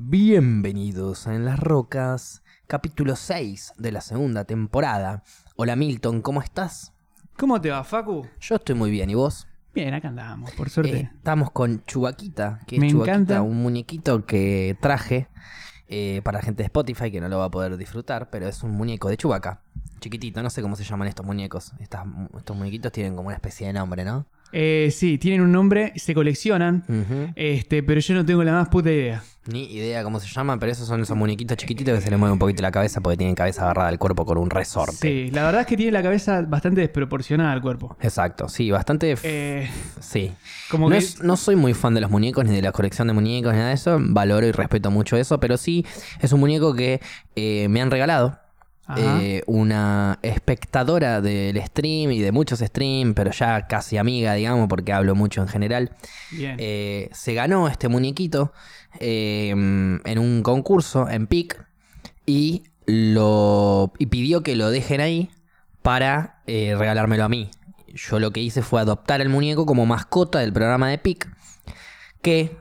Bienvenidos a En las Rocas, capítulo 6 de la segunda temporada. Hola Milton, ¿cómo estás? ¿Cómo te va, Facu? Yo estoy muy bien, ¿y vos? Bien, acá andamos, por suerte. Eh, estamos con Chubaquita, que Me es Chubaquita, encanta. un muñequito que traje eh, para la gente de Spotify que no lo va a poder disfrutar, pero es un muñeco de Chubaca. Chiquitito, no sé cómo se llaman estos muñecos. Estas- estos muñequitos tienen como una especie de nombre, ¿no? Eh, sí, tienen un nombre, se coleccionan, este, pero yo no tengo la más puta idea. Ni idea cómo se llaman, pero esos son esos muñequitos chiquititos que se les mueve un poquito la cabeza porque tienen cabeza agarrada al cuerpo con un resorte. Sí, la verdad es que tiene la cabeza bastante desproporcionada al cuerpo. Exacto, sí, bastante. Eh, sí. como No, que... es- no soy muy fan de los muñecos ni de la colección de muñecos ni nada de eso. Valoro y respeto mucho eso, pero sí es un muñeco que eh, me han regalado. Eh, una espectadora del stream y de muchos streams, pero ya casi amiga, digamos, porque hablo mucho en general. Bien. Eh, se ganó este muñequito eh, en un concurso en PIC y, lo, y pidió que lo dejen ahí para eh, regalármelo a mí. Yo lo que hice fue adoptar el muñeco como mascota del programa de PIC que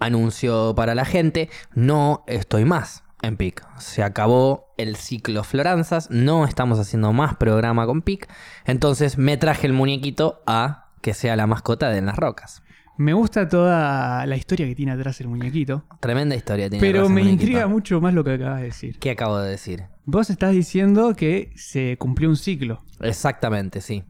anunció para la gente, no estoy más en PIC. Se acabó el ciclo Floranzas, no estamos haciendo más programa con PIC, entonces me traje el muñequito a que sea la mascota de En las Rocas. Me gusta toda la historia que tiene atrás el muñequito, Tremenda historia tiene. pero atrás me intriga mucho más lo que acabas de decir. ¿Qué acabo de decir? Vos estás diciendo que se cumplió un ciclo. Exactamente, sí.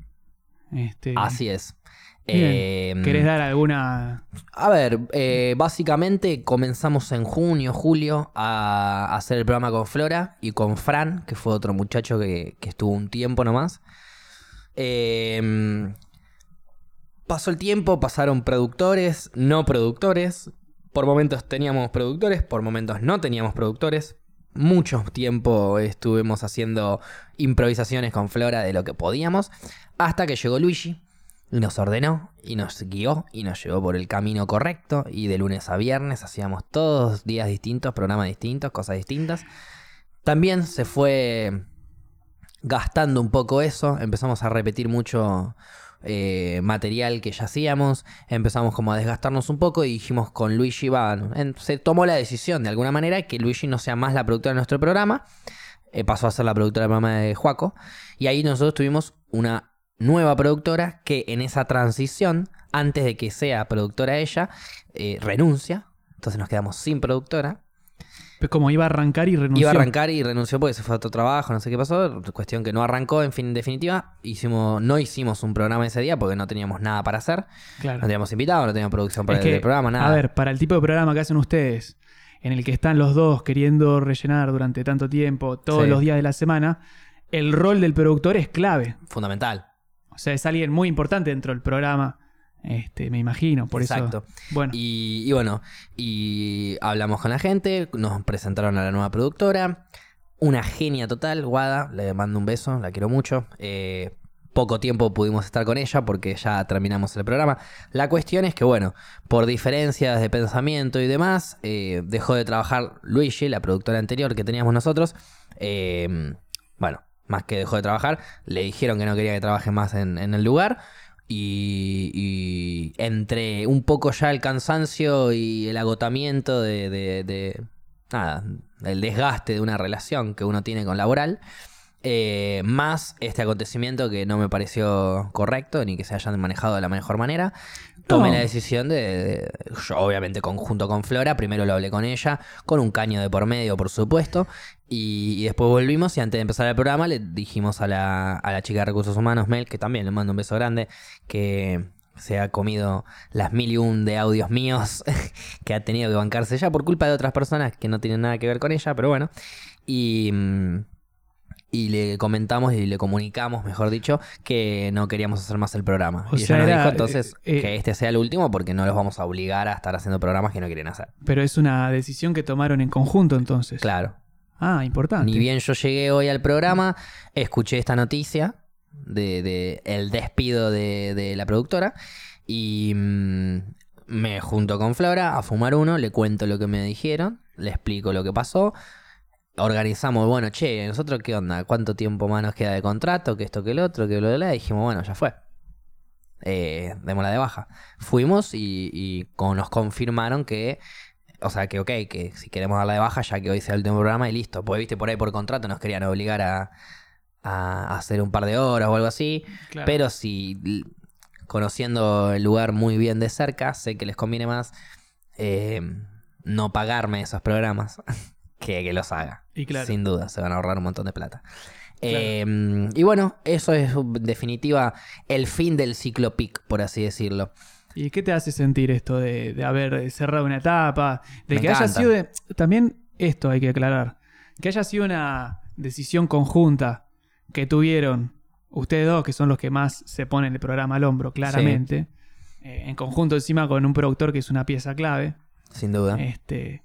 Este, Así es. Eh, ¿Querés dar alguna...? A ver, eh, básicamente comenzamos en junio, julio a hacer el programa con Flora y con Fran, que fue otro muchacho que, que estuvo un tiempo nomás. Eh, pasó el tiempo, pasaron productores, no productores. Por momentos teníamos productores, por momentos no teníamos productores. Mucho tiempo estuvimos haciendo improvisaciones con Flora de lo que podíamos. Hasta que llegó Luigi y nos ordenó y nos guió y nos llevó por el camino correcto. Y de lunes a viernes hacíamos todos días distintos, programas distintos, cosas distintas. También se fue gastando un poco eso. Empezamos a repetir mucho eh, material que ya hacíamos. Empezamos como a desgastarnos un poco y dijimos con Luigi, va, se tomó la decisión de alguna manera que Luigi no sea más la productora de nuestro programa. Eh, pasó a ser la productora del programa de Juaco. Y ahí nosotros tuvimos una nueva productora que en esa transición, antes de que sea productora ella, eh, renuncia. Entonces nos quedamos sin productora. Pues como iba a arrancar y renunció. Iba a arrancar y renunció porque se fue a otro trabajo, no sé qué pasó. Cuestión que no arrancó, en fin, en definitiva. Hicimos, no hicimos un programa ese día porque no teníamos nada para hacer. Claro. No teníamos invitados, no teníamos producción para Es el, que, programa, nada. A ver, para el tipo de programa que hacen ustedes, en el que están los dos queriendo rellenar durante tanto tiempo, todos Sí. los días de la semana, el rol del productor es clave. Fundamental. O sea, es alguien muy importante dentro del programa, este, me imagino. Por Exacto. eso. Bueno, Y, y bueno, y hablamos con la gente, nos presentaron a la nueva productora. Una genia total, Guada, le mando un beso, la quiero mucho. Eh, poco tiempo pudimos estar con ella porque ya terminamos el programa. La cuestión es que, bueno, por diferencias de pensamiento y demás, eh, dejó de trabajar Luigi, la productora anterior que teníamos nosotros. Eh, bueno, más que dejó de trabajar, le dijeron que no quería que trabaje más en, el lugar. Y, y entre un poco ya el cansancio y el agotamiento de, de- de- nada, el desgaste de una relación que uno tiene con laboral, eh, más este acontecimiento que no me pareció correcto ni que se hayan manejado de la mejor manera, tomé la decisión de, de- yo obviamente conjunto con Flora, primero lo hablé con ella, con un caño de por medio, por supuesto, y, y después volvimos y antes de empezar el programa le dijimos a la, a la chica de recursos humanos, Mel, que también le mando un beso grande, que se ha comido las mil y un de audios míos que ha tenido que bancarse ya por culpa de otras personas que no tienen nada que ver con ella, pero bueno. Y, mm, y le comentamos y le comunicamos, mejor dicho, que no queríamos hacer más el programa. O y ella nos era, dijo entonces eh, eh, que este sea el último porque no los vamos a obligar a estar haciendo programas que no quieren hacer. pero es una decisión que tomaron en conjunto entonces. Claro. Ah, importante. Ni bien yo llegué hoy al programa, escuché esta noticia de, de el despido de, de la productora y mm, me junto con Flora a fumar uno, le cuento lo que me dijeron, le explico lo que pasó. Organizamos, bueno, che, nosotros qué onda, cuánto tiempo más nos queda de contrato, que esto, que el otro, que lo de la, y dijimos, bueno, ya fue. Eh, démosla de baja. Fuimos y, y con- nos confirmaron que o sea, que ok, que si queremos darla de baja, ya que hoy sea el último programa y listo. Pues viste, por ahí por contrato nos querían obligar a, a hacer un par de horas o algo así. Claro. Pero si conociendo el lugar muy bien de cerca, sé que les conviene más eh, no pagarme esos programas que que los haga. Y claro. Sin duda, se van a ahorrar un montón de plata. Eh, y bueno, eso es en definitiva el fin del ciclo PIC, por así decirlo. ¿Y qué te hace sentir esto de, de haber cerrado una etapa? De Me que haya sido de- También esto hay que aclarar. Que haya sido una decisión conjunta que tuvieron ustedes dos, que son los que más se ponen el programa al hombro, claramente. eh, en conjunto encima con un productor que es una pieza clave. Sin duda. Este,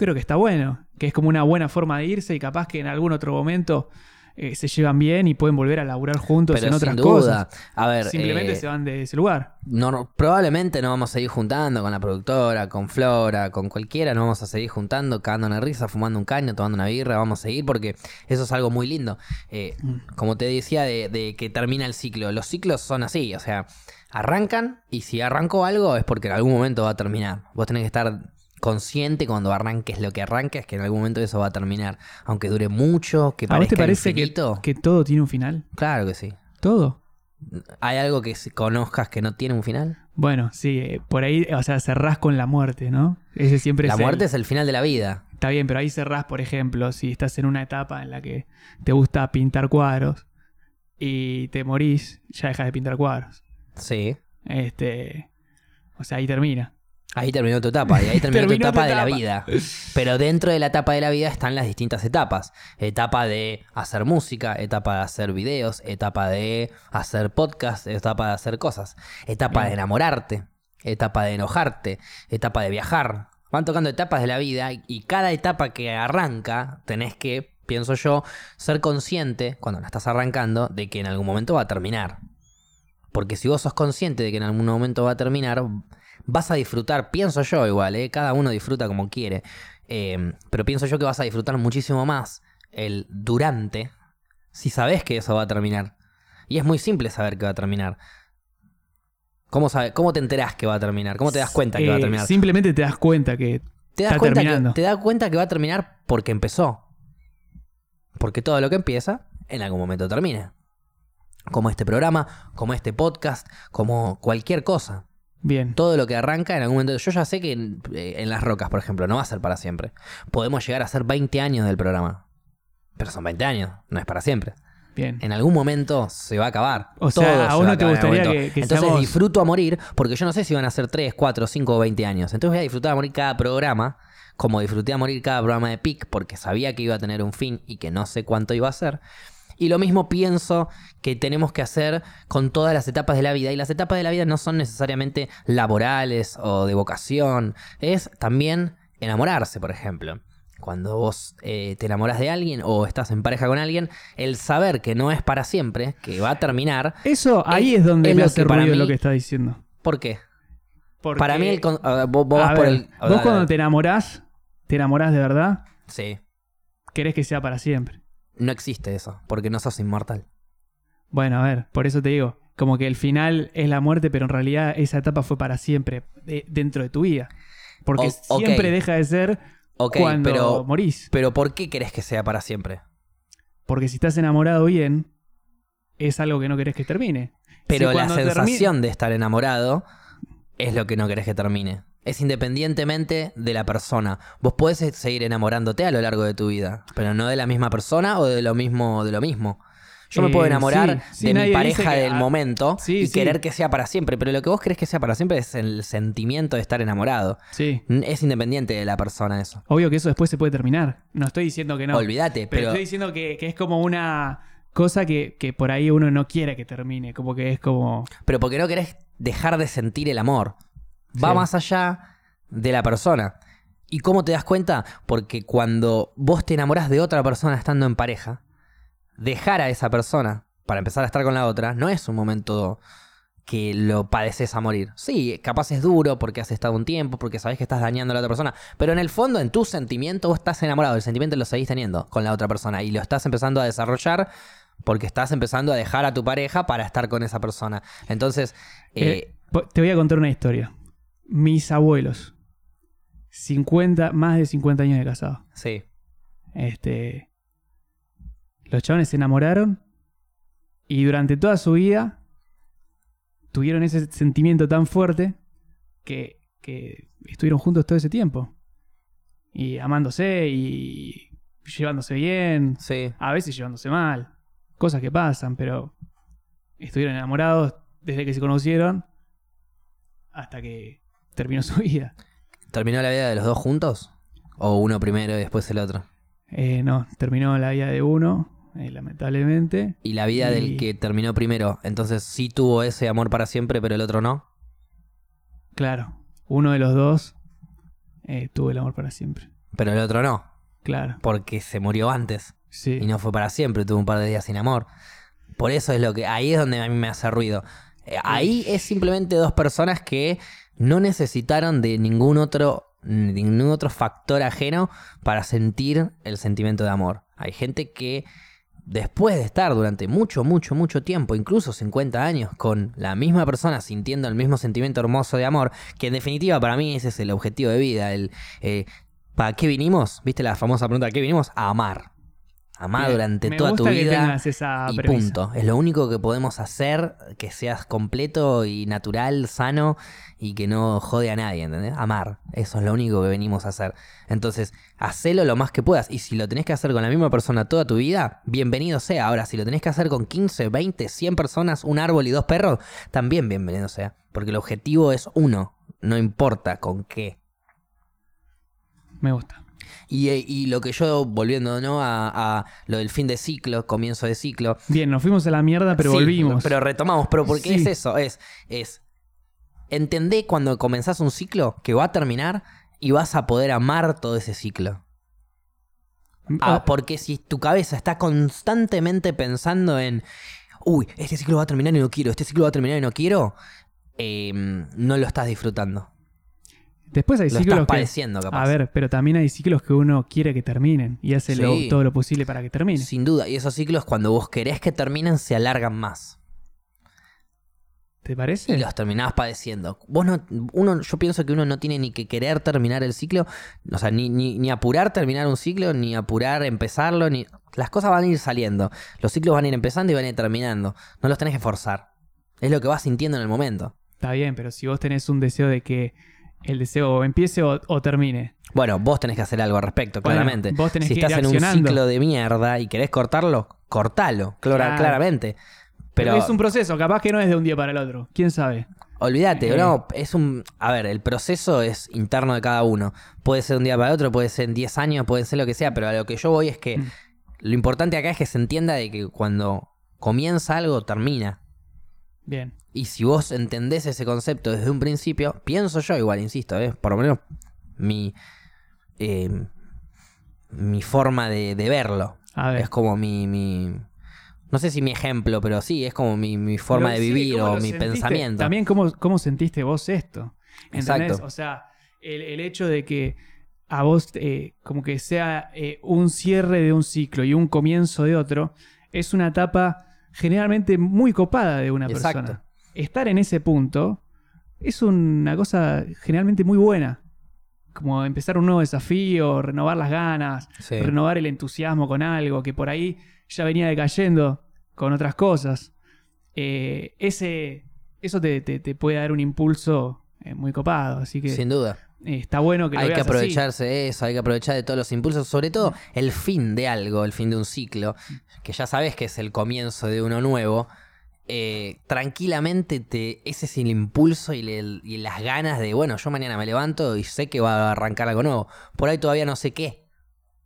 creo que está bueno. Que es como una buena forma de irse y capaz que en algún otro momento eh, se llevan bien y pueden volver a laburar juntos Pero en otras sin cosas. duda. A ver, Simplemente eh, se van de ese lugar. no, no- probablemente nos vamos a seguir juntando con la productora, con Flora, con cualquiera, nos vamos a seguir juntando, cagando una risa, fumando un caño, tomando una birra, vamos a seguir porque eso es algo muy lindo. Eh, como te decía, de, de que termina el ciclo. Los ciclos son así, o sea, arrancan y si arrancó algo es porque en algún momento va a terminar. Vos tenés que estar consciente cuando arranques lo que arranques, que en algún momento eso va a terminar. Aunque dure mucho, que ¿A vos te parece que, infinito. que todo tiene un final? Claro que sí. ¿Todo? ¿Hay algo que conozcas que no tiene un final? Bueno, sí, eh, por ahí, o sea, cerrás con la muerte, ¿no? Ese siempre La es el- muerte es el final de la vida. Está bien, pero ahí cerrás, por ejemplo, si estás en una etapa en la que te gusta pintar cuadros y te morís, ya dejas de pintar cuadros. Sí. Este, o sea, ahí termina. Ahí terminó tu etapa, y ahí terminó, tu Terminó tu etapa de la vida. Pero dentro de la etapa de la vida están las distintas etapas. Etapa de hacer música, etapa de hacer videos, etapa de hacer podcast, etapa de hacer cosas. Etapa de enamorarte, etapa de enojarte, etapa de viajar. Van tocando etapas de la vida y cada etapa que arranca tenés que, pienso yo, ser consciente cuando la estás arrancando de que en algún momento va a terminar. Porque si vos sos consciente de que en algún momento va a terminar, vas a disfrutar, pienso yo igual, ¿eh? cada uno disfruta como quiere, eh, pero pienso yo que vas a disfrutar muchísimo más el durante si sabes que eso va a terminar. Y es muy simple saber que va a terminar. ¿Cómo, sabe, ¿Cómo te enterás que va a terminar? ¿Cómo te das cuenta que va a Eh, terminar? Simplemente te das cuenta que te, das está cuenta que, terminando. te das cuenta que va a terminar porque empezó. Porque todo lo que empieza, en algún momento termina. Como este programa, como este podcast, como cualquier cosa. Bien. Todo lo que arranca en algún momento. Yo ya sé que en, eh, en Las Rocas, por ejemplo, no va a ser para siempre. Podemos llegar a ser 20 años del programa. Pero son 20 años, no es para siempre. Bien. En algún momento se va a acabar. O sea, Todo ¿a se vos va no te en gustaría momento. que- que Entonces seamos- disfruto a morir, porque yo no sé si van a ser 3, 4, 5 o 20 años. Entonces voy a disfrutar a morir cada programa, como disfruté a morir cada programa de PIC, porque sabía que iba a tener un fin y que no sé cuánto iba a ser. Y lo mismo pienso que tenemos que hacer con todas las etapas de la vida. Y las etapas de la vida no son necesariamente laborales o de vocación. Es también enamorarse, por ejemplo. Cuando vos eh, te enamoras de alguien o estás en pareja con alguien, el saber que no es para siempre, que va a terminar. Eso ahí es- es, donde es me lo hace ruido mí- lo que está diciendo. ¿Por qué? Porque- Para mí, el con- vos, por el. vos cuando te enamorás, te enamorás de verdad, Sí. querés que sea para siempre. No existe eso, porque no sos inmortal. Bueno, a ver, por eso te digo, como que el final es la muerte, pero en realidad esa etapa fue para siempre de- dentro de tu vida. Porque O- siempre deja de ser cuando pero, morís. pero ¿por qué querés que sea para siempre? Porque si estás enamorado bien, es algo que no querés que termine. Pero Si la sensación de estar enamorado es lo que no querés que termine. Es independientemente de la persona. Vos podés seguir enamorándote a lo largo de tu vida, pero no de la misma persona o de lo mismo de lo mismo. Yo me Eh, puedo enamorar sí, sí, de mi pareja que- del ah, momento sí, y querer que sea para siempre, pero lo que vos querés que sea para siempre es el sentimiento de estar enamorado. Sí. Es independiente de la persona eso. Obvio que eso después se puede terminar. No estoy diciendo que no. Olvídate, pero, pero, estoy diciendo que, que es como una cosa que, que por ahí uno no quiere que termine. Como que es como. pero porque no querés dejar de sentir el amor. Va Sí. más allá de la persona. ¿Y cómo te das cuenta? Porque cuando vos te enamorás de otra persona estando en pareja, dejar a esa persona para empezar a estar con la otra no es un momento que lo padeces a morir. Sí, capaz es duro porque has estado un tiempo, porque sabes que estás dañando a la otra persona, pero en el fondo, en tu sentimiento, vos estás enamorado, el sentimiento lo seguís teniendo con la otra persona y lo estás empezando a desarrollar porque estás empezando a dejar a tu pareja para estar con esa persona. Entonces, eh, Eh, te voy a contar una historia. Mis abuelos 50, más de 50 años de casado. Sí. Este, los chavales se enamoraron y durante toda su vida tuvieron ese sentimiento tan fuerte que, que estuvieron juntos todo ese tiempo. Y amándose y llevándose bien, Sí. a veces llevándose mal. Cosas que pasan, pero estuvieron enamorados desde que se conocieron hasta que terminó su vida. ¿Terminó la vida de los dos juntos? ¿O uno primero y después el otro? Eh, no, terminó la vida de uno, eh, lamentablemente. Y la vida Y- del que terminó primero, entonces sí tuvo ese amor para siempre, pero el otro no. Claro, uno de los dos eh, tuvo el amor para siempre. Pero el otro no, Claro, porque se murió antes sí. y no fue para siempre, tuvo un par de días sin amor. Por eso es lo que ahí es donde a mí me hace ruido. Eh, Ahí es simplemente dos personas que no necesitaron de ningún otro ningún otro factor ajeno para sentir el sentimiento de amor. Hay gente que después de estar durante mucho, mucho, mucho tiempo, incluso 50 años, con la misma persona sintiendo el mismo sentimiento hermoso de amor, que en definitiva para mí ese es el objetivo de vida, el eh, ¿para qué vinimos? ¿Viste la famosa pregunta? ¿A qué vinimos? A amar. Amar Bien, durante toda tu vida esa y premisa. punto. Es lo único que podemos hacer que seas completo y natural, sano y que no jode a nadie, ¿entendés? Amar. Eso es lo único que venimos a hacer. Entonces, hacelo lo más que puedas. Y si lo tenés que hacer con la misma persona toda tu vida, bienvenido sea. Ahora, si lo tenés que hacer con 15, 20, 100 personas, un árbol y dos perros, también bienvenido sea. Porque el objetivo es uno. No importa con qué. Me gusta. Y, eh, y lo que yo, volviendo ¿no? a, a lo del fin de ciclo, comienzo de ciclo, Bien, nos fuimos a la mierda, pero Sí, volvimos. Pero retomamos, pero ¿por qué Sí. es eso? Es, es, entendé cuando comenzás un ciclo que va a terminar y vas a poder amar todo ese ciclo. Ah, Ah, porque si tu cabeza está constantemente pensando en, uy, este ciclo va a terminar y no quiero, este ciclo va a terminar y no quiero, eh, no lo estás disfrutando. Después hay Lo ciclos estás que... padeciendo, capaz. A ver, pero también hay ciclos que uno quiere que terminen y hace lo- todo lo posible para que termine. Sin duda. Y esos ciclos, cuando vos querés que terminen, se alargan más. ¿Te parece? Y los terminabas padeciendo. Vos no, uno, yo pienso que uno no tiene ni que querer terminar el ciclo, o sea, ni, ni, ni apurar terminar un ciclo, ni apurar empezarlo, ni. Las cosas van a ir saliendo. Los ciclos van a ir empezando y van a ir terminando. No los tenés que forzar. Es lo que vas sintiendo en el momento. Está bien, pero si vos tenés un deseo de que el deseo empiece o, o termine. Bueno, vos tenés que hacer algo al respecto, Bueno, claramente. vos tenés si que estás ir en un ciclo de mierda y querés cortarlo, cortalo, claramente. Pero, Pero, es un proceso, capaz que no es de un día para el otro. ¿Quién sabe? olvídate, Eh. no, es un... A ver, el proceso es interno de cada uno. Puede ser de un día para el otro, puede ser en 10 años, puede ser lo que sea, pero a lo que yo voy es que Mm. lo importante acá es que se entienda de que cuando comienza algo, termina. Bien. Y si vos entendés ese concepto desde un principio, pienso yo igual, insisto, ¿eh? por lo menos mi, eh, mi forma de, de verlo. A ver. Es como mi, mi... No sé si mi ejemplo, pero sí, es como mi, mi forma Pero de sí, vivir ¿cómo o mi sentiste? pensamiento. También cómo, cómo sentiste vos esto. ¿Entendés? Exacto. O sea, el, el hecho de que a vos eh, como que sea un cierre de un ciclo y un comienzo de otro, es una etapa generalmente muy copada de una Exacto. persona. Estar en ese punto es una cosa generalmente muy buena. Como empezar un nuevo desafío, renovar las ganas, Sí. renovar el entusiasmo con algo que por ahí ya venía decayendo con otras cosas. Eh, ese, eso te, te- te puede dar un impulso eh, muy copado. Así que Sin duda. Eh, está bueno que lo hay que veas aprovecharse de eso, hay que aprovechar de todos los impulsos, sobre todo el fin de algo, el fin de un ciclo, que ya sabes que es el comienzo de uno nuevo. eh, tranquilamente te, ese es el impulso y, le- y las ganas de, bueno, yo mañana me levanto y sé que va a arrancar algo nuevo. Por ahí todavía no sé qué,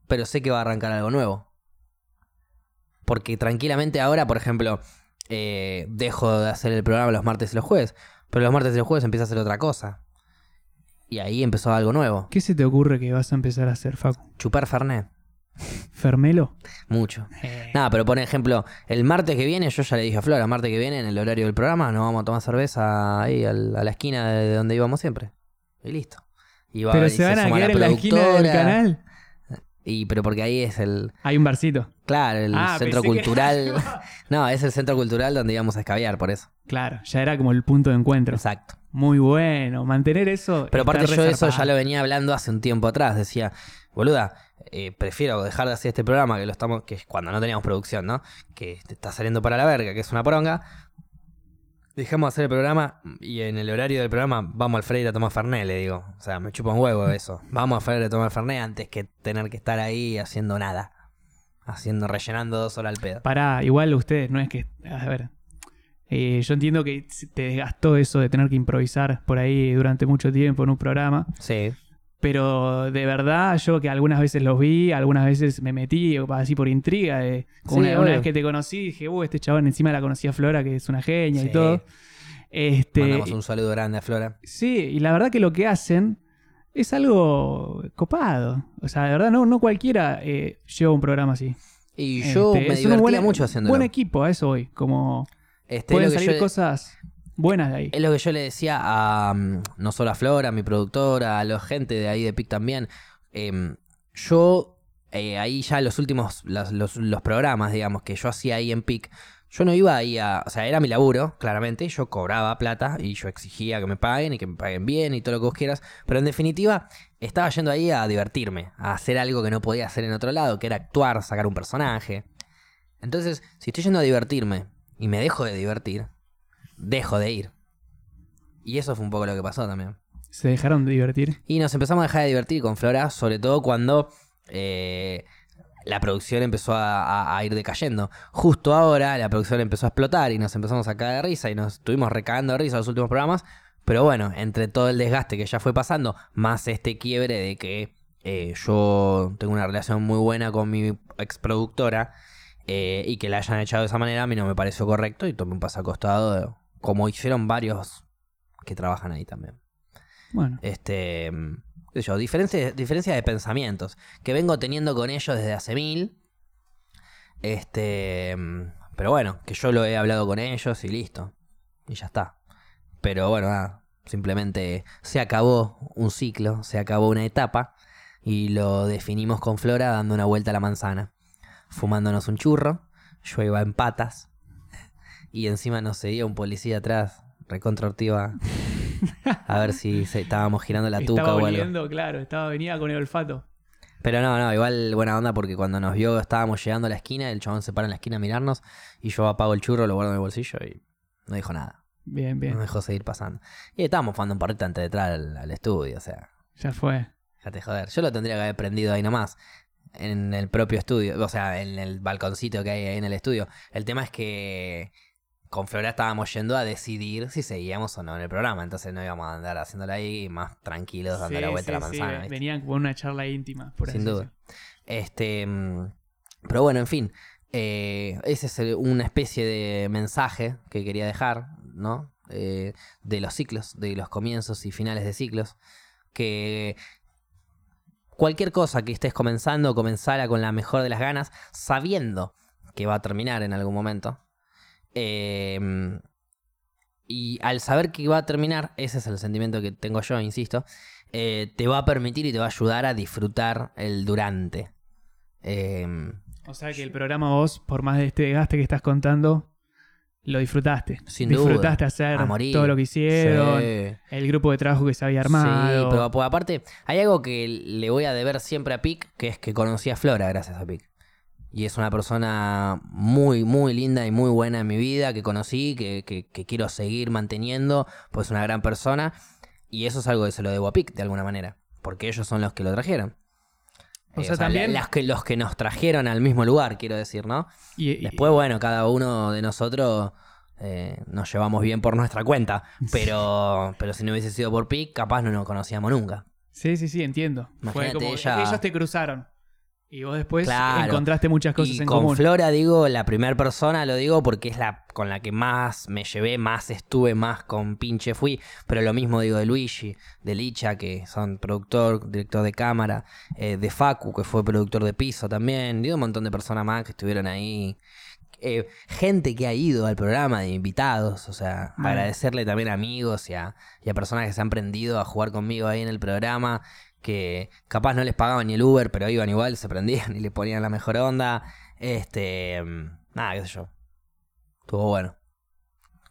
pero sé que va a arrancar algo nuevo. Porque tranquilamente ahora, por ejemplo, eh, dejo de hacer el programa los martes y los jueves, pero los martes y los jueves empiezo a hacer otra cosa. Y ahí empezó algo nuevo. ¿Qué se te ocurre que vas a empezar a hacer, Facu? Chupar Fernet. ¿Fermelo? Mucho. Eh, Nada, pero por ejemplo, el martes que viene, yo ya le dije a Flora, el martes que viene, en el horario del programa, nos vamos a tomar cerveza ahí a la esquina de donde íbamos siempre. Y listo. Y va- pero se van a quedar en la esquina del canal. Y pero porque ahí es el, Hay un barcito. claro, el Ah, centro que- cultural. no, es el centro cultural donde íbamos a escabiar, por eso. Claro, ya era como el punto de encuentro. Exacto. Muy bueno. Mantener eso. Pero aparte yo eso ya lo venía hablando hace un tiempo atrás. Decía, boluda, eh, prefiero dejar de hacer este programa que lo estamos, que es cuando no teníamos producción, ¿no? Que te está saliendo para la verga, que es una poronga. Dejemos de hacer el programa y en el horario del programa vamos al Freire a tomar Fernet, le digo. O sea, me chupa un huevo eso. Vamos al Freire a tomar Fernet antes que tener que estar ahí haciendo nada. Haciendo, rellenando dos horas al pedo. Pará, igual ustedes, no es que. A ver. Eh, yo entiendo que te desgastó eso de tener que improvisar por ahí durante mucho tiempo en un programa. Sí. Pero de verdad, yo que algunas veces los vi, algunas veces me metí así por intriga. De, como Sí, una, vez que te conocí, dije, uh, este chabón encima la conocía Flora, que es una genia Sí. y todo. Este, Mandamos un saludo grande a Flora. Sí, y la verdad que lo que hacen es algo copado. O sea, de verdad, no, no cualquiera eh, lleva un programa así. Y yo Este, me divertía buen- mucho haciéndolo. Buen equipo, a eso hoy. Como Este, pueden salir yo- cosas buenas de ahí. Es lo que yo le decía a mm, no solo a Flora, a mi productora, a la gente de ahí de PIC también. Em, yo, eh, ahí ya los últimos, las- los, los programas, digamos, que yo hacía ahí en PIC, yo no iba ahí a. O sea, era mi laburo, claramente. Yo cobraba plata y yo exigía que me paguen y que me paguen bien y todo lo que vos quieras. Pero en definitiva, estaba yendo ahí a divertirme, a hacer algo que no podía hacer en otro lado, que era actuar, sacar un personaje. Entonces, si estoy yendo a divertirme y me dejo de divertir, dejo de ir. Y eso fue un poco lo que pasó también. Se dejaron de divertir. Y nos empezamos a dejar de divertir con Flora, sobre todo cuando eh, la producción empezó a, a- a ir decayendo. Justo ahora la producción empezó a explotar y nos empezamos a caer de risa y nos estuvimos recagando de risa los últimos programas. Pero bueno, entre todo el desgaste que ya fue pasando, más este quiebre de que eh, yo tengo una relación muy buena con mi ex productora eh, y que la hayan echado de esa manera, a mí no me pareció correcto y tomé un paso al costado, como hicieron varios que trabajan ahí también. Bueno, Este, mm, yo, diferencia, diferencia de pensamientos que vengo teniendo con ellos desde hace mil. Este, mm, pero bueno, que yo lo he hablado con ellos y listo. Y ya está. Pero bueno, nada, simplemente se acabó un ciclo, se acabó una etapa y lo definimos con Flora dando una vuelta a la manzana, fumándonos un churro. Yo iba en patas y encima nos seguía un policía atrás, recontra ortiva, a ver si se- estábamos girando la tuca estaba o algo. oliendo, claro, estaba venía con el olfato. Pero no, no, igual buena onda porque cuando nos vio estábamos llegando a la esquina, el chabón se para en la esquina a mirarnos y yo apago el churro, lo guardo en el bolsillo y no dijo nada. Bien, No bien. dejó seguir pasando. Y estábamos jugando un porrito antes de entrar al, al estudio, o sea, Ya fue. déjate joder. Yo lo tendría que haber prendido ahí nomás, en el propio estudio, o sea, en el balconcito que hay ahí en el estudio. El tema es que con Flora estábamos yendo a decidir si seguíamos o no en el programa, entonces no íbamos a andar haciéndolo ahí más tranquilos, dando Sí, la vuelta a la sí, sí, manzana. ¿viste? Venían con una charla íntima, por así Sin duda. Este, mm, pero bueno, en fin, eh, ese es una especie de mensaje que quería dejar, ¿no? Eh, de los ciclos, de los comienzos y finales de ciclos, que cualquier cosa que estés comenzando, comenzara con la mejor de las ganas, sabiendo que va a terminar en algún momento. Eh, y al saber que va a terminar, ese es el sentimiento que tengo yo, insisto, eh, te va a permitir y te va a ayudar a disfrutar el durante. Eh, O sea que el programa vos, por más de este desgaste que estás contando, lo disfrutaste. Sin disfrutaste duda. hacer A morir. todo lo que hicieron, sí. el grupo de trabajo que se había armado. Sí, pero pues, aparte, hay algo que le voy a deber siempre a Pic, que es que conocí a Flora gracias a Pic. Y es una persona muy, muy linda y muy buena en mi vida, que conocí, que, que- que quiero seguir manteniendo, pues es una gran persona. Y eso es algo que se lo debo a Pic, de alguna manera. Porque ellos son los que lo trajeron. O Eh, sea, también- las que, los que nos trajeron al mismo lugar, quiero decir, ¿no? Y- y- Después, bueno, cada uno de nosotros eh, nos llevamos bien por nuestra cuenta. Pero, pero si no hubiese sido por PIC, capaz no nos conocíamos nunca. Sí, sí, sí, entiendo. Fue como ella- ellos te cruzaron. Y vos después Claro. encontraste muchas cosas y en con común. Flora, digo, la primera persona, lo digo porque es la con la que más me llevé, más estuve, más con pinche fui. Pero lo mismo digo de Luigi, de Licha, que son productor, director de cámara, eh, de Facu, que fue productor de piso también. Digo, un montón de personas más que estuvieron ahí. Eh, gente que ha ido al programa de invitados, o sea, Bueno. agradecerle también a amigos y a, y a personas que se han prendido a jugar conmigo ahí en el programa, que capaz no les pagaban ni el Uber, pero iban igual, se prendían y le ponían la mejor onda. Este, mm, nada, qué sé yo. Estuvo bueno.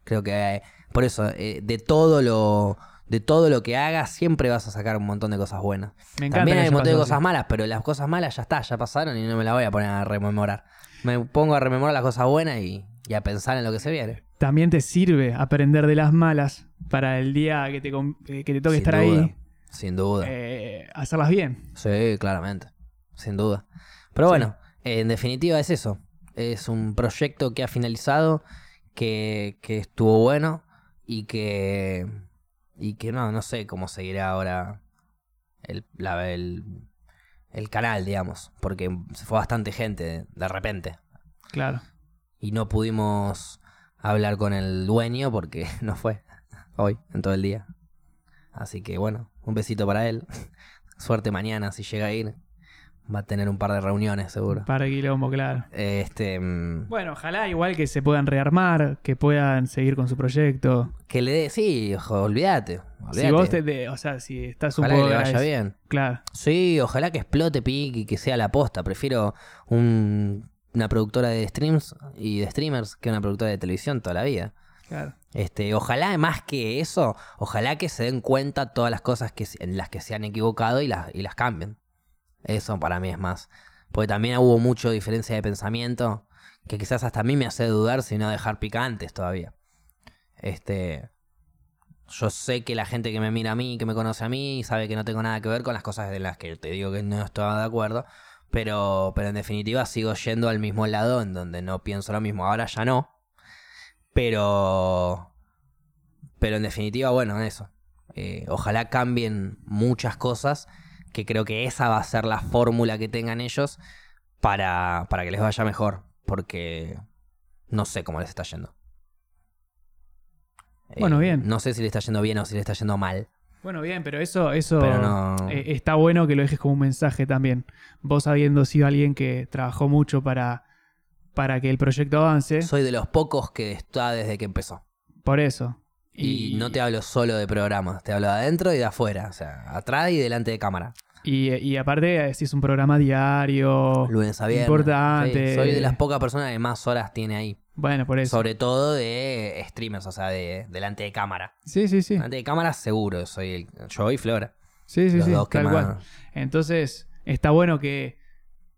Creo que Por eso, eh, de todo lo de todo lo que hagas, siempre vas a sacar un montón de cosas buenas. Me También hay un montón de cosas así. malas, pero las cosas malas ya está, ya pasaron y no me las voy a poner a rememorar. Me pongo a rememorar las cosas buenas y, y a pensar en lo que se viene. También te sirve aprender de las malas para el día que te, eh, que te toque Sin estar duda, ahí, Sin duda. eh, hacerlas bien. Sí, claramente. Sin duda. Pero Sí. bueno, en definitiva es eso. Es un proyecto que ha finalizado, que, que estuvo bueno y que. Y que no, no sé cómo seguirá ahora el, la- el, el canal, digamos. Porque se fue bastante gente de, de repente. Claro. Y no pudimos hablar con el dueño porque no fue hoy, en todo el día. Así que bueno, un besito para él. Suerte mañana si llega a ir. Va a tener un par de reuniones seguro. Para quilombo, claro. Este, mm, Bueno, ojalá igual que se puedan rearmar, que puedan seguir con su proyecto. que le dé, sí, ojo, olvídate. Si olvídate. vos te, de- o sea, si estás un Ojalá que poco le vaya agradec- bien. Claro. Sí, ojalá que explote Pic y que sea la posta. Prefiero un- una productora de streams y de streamers que una productora de televisión toda la vida. Este, ojalá más que eso, ojalá que se den cuenta todas las cosas en las que se han equivocado y las, y las cambien. Eso para mí es más. Porque también hubo mucha diferencia de pensamiento que quizás hasta a mí me hace dudar si no dejar picantes todavía. Este, yo sé que la gente que me mira a mí, que me conoce a mí, sabe que no tengo nada que ver con las cosas de las que te digo que no estoy de acuerdo. Pero, pero en definitiva sigo yendo al mismo lado en donde no pienso lo mismo. Ahora ya no. Pero. Pero en definitiva, bueno, eso. Eh, ojalá cambien muchas cosas. Que creo que esa va a ser la fórmula que tengan ellos para, para que les vaya mejor. Porque no sé cómo les está yendo. Eh, Bueno, bien. No sé si le está yendo bien o si le está yendo mal. Bueno, bien, pero eso, eso Pero no. eh, está bueno que lo dejes como un mensaje también. Vos habiendo sido alguien que trabajó mucho para, para que el proyecto avance. Soy de los pocos que está desde que empezó. Por eso. Y, no te hablo solo de programas, te hablo de adentro y de afuera, o sea, atrás y delante de cámara. Y, y aparte, eh, si es un programa diario. Lunes a viernes. Importante. Sí, soy de las pocas personas que más horas tiene ahí. Bueno, por eso. Sobre todo de streamers, o sea, de delante de cámara. Sí, sí, sí. Delante de cámara seguro, soy el, yo y Flora. Sí, sí, los sí. dos que Tal más- cual. Entonces, está bueno que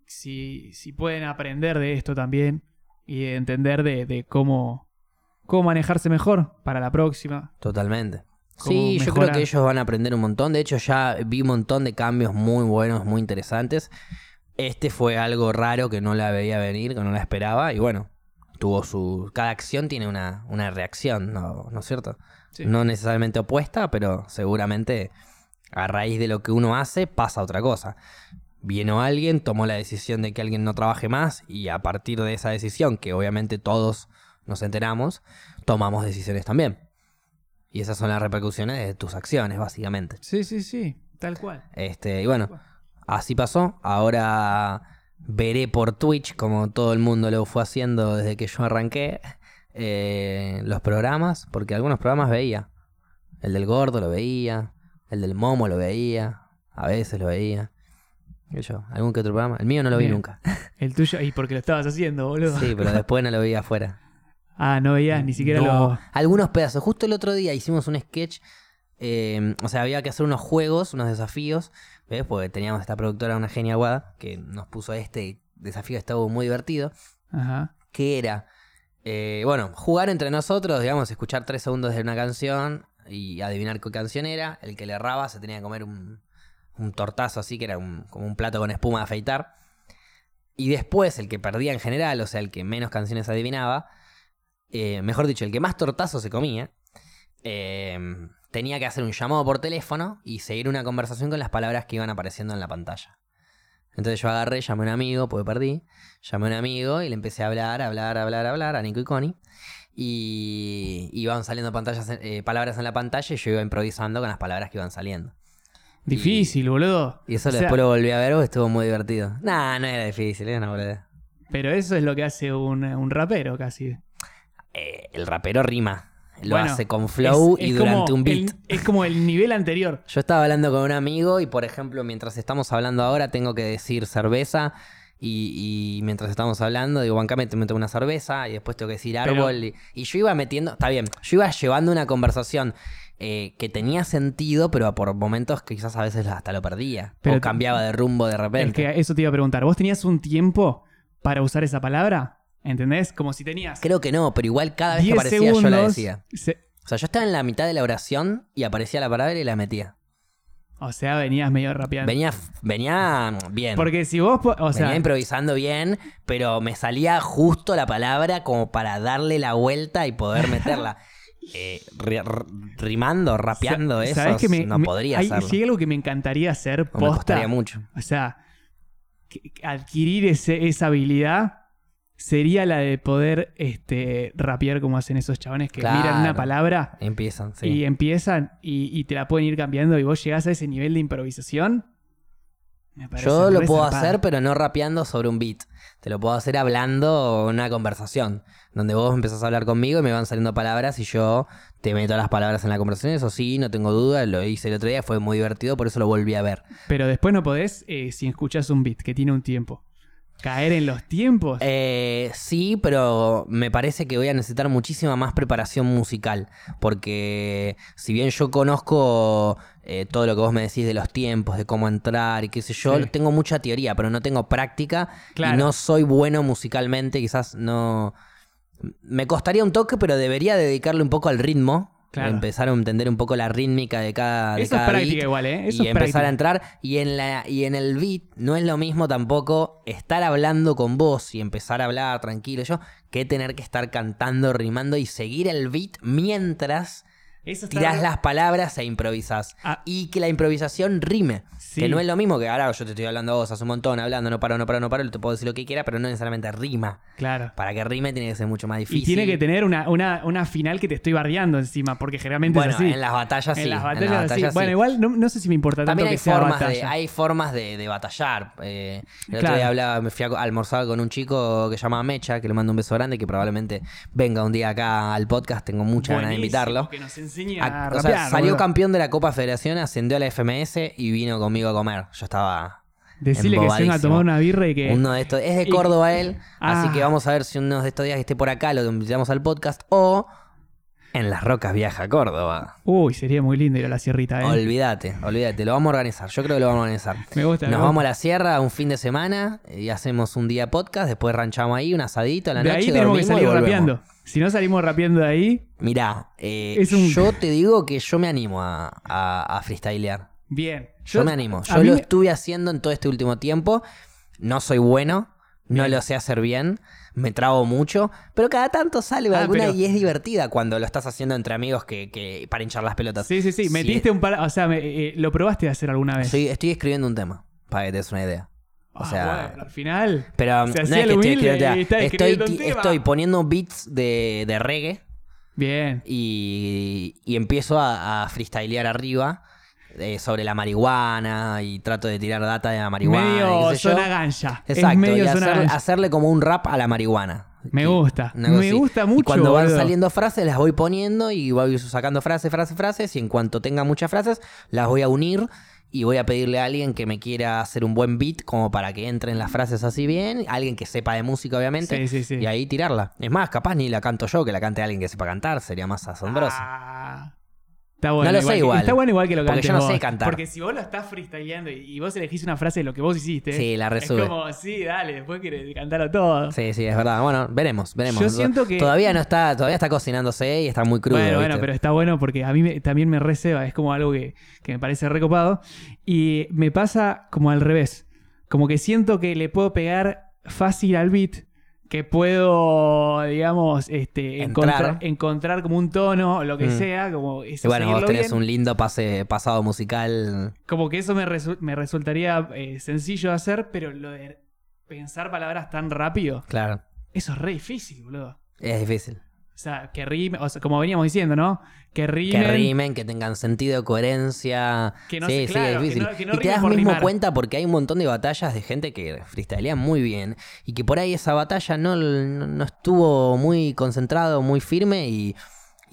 si, si pueden aprender de esto también y entender de, de cómo, cómo manejarse mejor para la próxima. Totalmente. Sí, yo creo que ellos van a aprender un montón. De hecho, ya vi un montón de cambios muy buenos, muy interesantes. Este fue algo raro que no la veía venir, que no la esperaba. Y bueno, tuvo su. Cada acción tiene una, una reacción, ¿no, ¿no es cierto? Sí. No necesariamente opuesta, pero seguramente a raíz de lo que uno hace pasa otra cosa. Vino alguien, tomó la decisión de que alguien no trabaje más y a partir de esa decisión, que obviamente todos nos enteramos, tomamos decisiones también. Y esas son las repercusiones de tus acciones, básicamente. Sí, sí, sí. Tal cual. Este, y bueno, así pasó. Ahora veré por Twitch, como todo el mundo lo fue haciendo desde que yo arranqué, eh, los programas, porque algunos programas veía. El del gordo lo veía, el del momo lo veía, a veces lo veía. ¿Qué sé yo? ¿Algún que otro programa? El mío no lo vi Bien. nunca. El tuyo, y porque lo estabas haciendo, boludo. Sí, pero después no lo vi afuera. Ah, no veías ni siquiera No, lo. Algunos pedazos. Justo el otro día hicimos un sketch. eh, o sea, había que hacer unos juegos, unos desafíos. ¿Ves? Porque teníamos esta productora, una genia guada, que nos puso este desafío, estuvo muy divertido. Ajá. Que era, eh, bueno, jugar entre nosotros, digamos, escuchar tres segundos de una canción y adivinar qué canción era. El que le erraba se tenía que comer un, un tortazo así, que era como un plato con espuma de afeitar. Y después, el que perdía en general, o sea, el que menos canciones adivinaba, eh, mejor dicho, el que más tortazo se comía, eh, tenía que hacer un llamado por teléfono y seguir una conversación con las palabras que iban apareciendo en la pantalla. Entonces yo agarré, llamé a un amigo, porque perdí, llamé a un amigo y le empecé a hablar, hablar, hablar, hablar a Nico y Connie. Y iban saliendo eh, palabras en la pantalla y yo iba improvisando con las palabras que iban saliendo. Difícil, boludo. Y eso O sea, después lo volví a ver, oh, estuvo muy divertido. Nah, no era difícil, era una boludez. Pero eso es lo que hace un, un rapero casi. Eh, el rapero rima. Lo Bueno, hace con flow es- y durante un beat. el- es como el nivel anterior. Yo estaba hablando con un amigo y, por ejemplo, mientras estamos hablando ahora, tengo que decir cerveza Y, y mientras estábamos hablando, digo, bancame, te meto una cerveza y después tengo que decir Pero- árbol. Y, y yo iba metiendo, está bien, yo iba llevando una conversación eh, que tenía sentido, pero por momentos quizás a veces hasta lo perdía. Pero o cambiaba de rumbo de Es repente. que eso te iba a preguntar. ¿Vos tenías un tiempo para usar esa palabra? ¿Entendés? Como si tenías Creo que no, pero igual cada vez que 10 aparecía segundos. yo la decía. se- O sea, yo estaba en la mitad de la oración y aparecía la palabra y la metía. O sea, venías medio rapeando. Venía, venía bien. Porque si vos, o sea, venía improvisando bien, pero me salía justo la palabra como para darle la vuelta y poder meterla. Eh, rimando, rapeando, sa- eso ¿sabés que me- no me- podría hay, hacerlo. Si hay algo que me encantaría hacer, O me posta, costaría mucho. o sea, adquirir ese- esa habilidad sería la de poder este, rapear como hacen esos chabones que Claro. miran una palabra Empiezan, sí. y empiezan y, y te la pueden ir cambiando y vos llegás a ese nivel de improvisación. me parece Yo lo puedo zarpado. hacer, pero no rapeando sobre un beat. Te lo puedo hacer hablando una conversación. Donde vos empezás a hablar conmigo y me van saliendo palabras y yo te meto las palabras en la conversación. Eso sí, no tengo duda. Lo hice el otro día, fue muy divertido, por eso lo volví a ver. Pero después no podés, eh, si escuchás un beat que tiene un tiempo, caer en los tiempos. Eh, sí, pero me parece que voy a necesitar muchísima más preparación musical. Porque si bien yo conozco eh, todo lo que vos me decís de los tiempos, de cómo entrar y qué sé yo, Sí. tengo mucha teoría, pero no tengo práctica Claro. y no soy bueno musicalmente. Quizás no. Me costaría un toque, pero debería dedicarle un poco al ritmo. Claro. Empezar a entender un poco la rítmica de cada, de Eso es práctica beat igual, ¿eh? Eso y es empezar práctica. a entrar. Y en, la, y en el beat no es lo mismo tampoco estar hablando con vos y empezar a hablar tranquilo yo, que tener que estar cantando, rimando y seguir el beat mientras Eso está tirás re- las palabras e improvisás. Ah. Y que la improvisación rime. Sí. Que no es lo mismo que ahora yo te estoy hablando a vos hace un montón, hablando, no paro, no paro, no paro, te puedo decir lo que quiera, pero no necesariamente rima. Claro. Para que rime tiene que ser mucho más difícil. Y tiene que tener una, una, una final que te estoy bardeando encima, porque generalmente bueno, es así. en las batallas sí. En las en batallas, las batallas Bueno, sí. igual no, no sé si me importa tanto También que hay sea formas, de, hay formas de, de batallar. Eh, el otro Claro. día hablaba, me fui a almorzar con un chico que se llama Mecha, que le mando un beso grande, que probablemente venga un día acá al podcast. Tengo mucha ganas de invitarlo. Que nos enseñe A- a, o sea, salió boludo. campeón de la Copa Federación, ascendió a la FMS y vino conmigo a comer. Yo estaba Decirle que se venga a tomar una birra y que. uno de estos. Es de y- Córdoba él, así Ah. que vamos a ver si uno de estos días que esté por acá lo invitamos al podcast o en las rocas viaja a Córdoba. Uy, sería muy lindo ir a la sierrita, ¿eh? Olvídate, olvídate, lo vamos a organizar. Yo creo que lo vamos a organizar. Me gusta. Nos me vamos a la sierra un fin de semana y hacemos un día podcast, después ranchamos ahí un asadito a la De noche. ahí tenemos que salir rapeando. Si no salimos rapeando de ahí, Mirá, eh, Es un- yo te digo que yo me animo a, a, a freestylear. bien. Yo, me animo. Yo lo me- estuve haciendo en todo este último tiempo. No soy bueno, no lo sé hacer bien, me trabo mucho, pero cada tanto sale Ah, alguna pero- y es divertida cuando lo estás haciendo entre amigos que, que para hinchar las pelotas. Sí, sí, sí. Metiste un par. O sea, me- eh, lo probaste de hacer alguna vez. Estoy, estoy escribiendo un tema, para que te des una idea. O Ah, sea, bueno, al final. Pero um, Se no hacía es que estoy escribiendo, estoy, estoy poniendo beats de, de reggae Bien. y, y empiezo a, a freestylear arriba eh, sobre la marihuana y trato de tirar data de la marihuana. medio yo. zona gancha. Exacto, es medio y zona hacer- gancha. hacerle como un rap a la marihuana. Me gusta. Me así. gusta Y mucho. cuando van boludo. saliendo frases, las voy poniendo y voy sacando frases, frases, frases. Y en cuanto tenga muchas frases, las voy a unir y voy a pedirle a alguien que me quiera hacer un buen beat como para que entren las frases así bien. Alguien que sepa de música, obviamente. Sí, sí, sí. Y ahí tirarla. Es más, capaz ni la canto yo, que la cante alguien que sepa cantar. Sería más asombroso. Ah, está bueno. No lo sé que- igual. Está bueno igual que lo Porque cantes yo no vos. sé cantar. Porque si vos lo estás freestyleando y, y vos elegís una frase de lo que vos hiciste. Sí, la Es resube. como, sí, dale, después querés cantarlo todo. Sí, sí, es verdad. Bueno, veremos, veremos. Yo siento que- Todavía no está, todavía está cocinándose y está muy crudo. bueno, bueno, pero está bueno porque a mí me- también me receba, es como algo que, que me parece recopado. Y me pasa como al revés. Como que siento que le puedo pegar fácil al beat, que puedo, digamos, este, encontrar, encontrar como un tono o lo que Mm. sea, como eso Y bueno, vos tenés bien. un lindo pase, pasado musical. Como que eso me, resu- me resultaría eh, sencillo de hacer, pero lo de pensar palabras tan rápido, Claro, eso es re difícil, boludo. es difícil. O sea, que rime, o sea, como veníamos diciendo, ¿no? Que rimen. Que rimen, que tengan sentido, coherencia. Que no sí, se- sí, claro, es que difícil. no- que no y te rimen das mismo rimar. cuenta porque hay un montón de batallas de gente que freestylea muy bien y que por ahí esa batalla no, no, no estuvo muy concentrado, muy firme y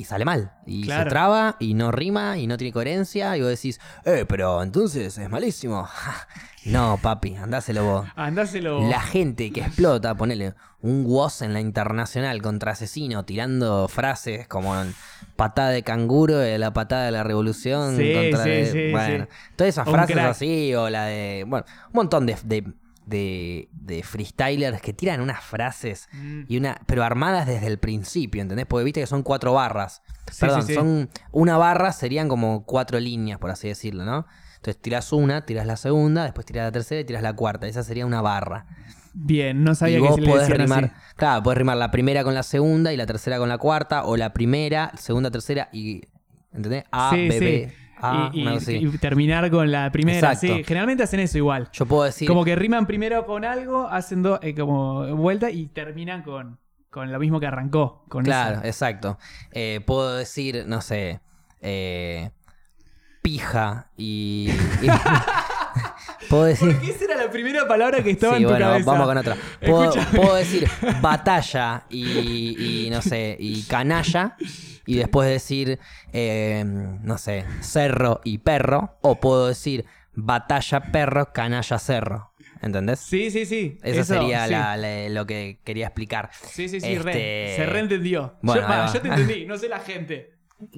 y sale mal. Y Claro. se traba y no rima y no tiene coherencia. Y vos decís, eh, pero entonces es malísimo. no, papi, andáselo vos. Andáselo. La gente que explota, ponele un woz en la internacional contra asesino tirando frases como patada de canguro, de la patada de la revolución. Sí, contra sí, de- sí, bueno, sí. todas esas Un frases crack. así, o la de. Bueno, un montón de, de, de- de freestylers que tiran unas frases Mm. y una. pero armadas desde el principio, ¿entendés? Porque viste que son cuatro barras. Sí, Perdón, sí, sí. son una barra serían como cuatro líneas, por así decirlo, ¿no? Entonces tiras una, tiras la segunda, después tiras la tercera y tiras la cuarta. Esa sería una barra. Bien, no sabía y que vos se le podés decían rimar, así. claro, podés rimar la primera con la segunda y la tercera con la cuarta, o la primera, segunda, tercera y. ¿Entendés? A, B. B, A, y, terminar con la primera. Exacto. Sí, generalmente hacen eso igual. Yo puedo decir. Como que riman primero con algo, hacen dos, eh, como vuelta y terminan con, con lo mismo que arrancó. Con Claro, exacto. Eh, puedo decir, no sé, eh, pija y. y- puedo decir. Porque esa era la primera palabra que estaba Sí, en tu bueno, cabeza. vamos con otra. Puedo, decir batalla y, y, no sé, y canalla. Y después decir, eh, no sé, cerro y perro. O puedo decir batalla, perro, canalla, cerro. ¿Entendés? Sí, sí, sí. Eso, sería sí. la- la- lo que quería explicar. Sí, sí, sí, re. Este- Se reentendió. Bueno, yo te entendí, no sé la gente.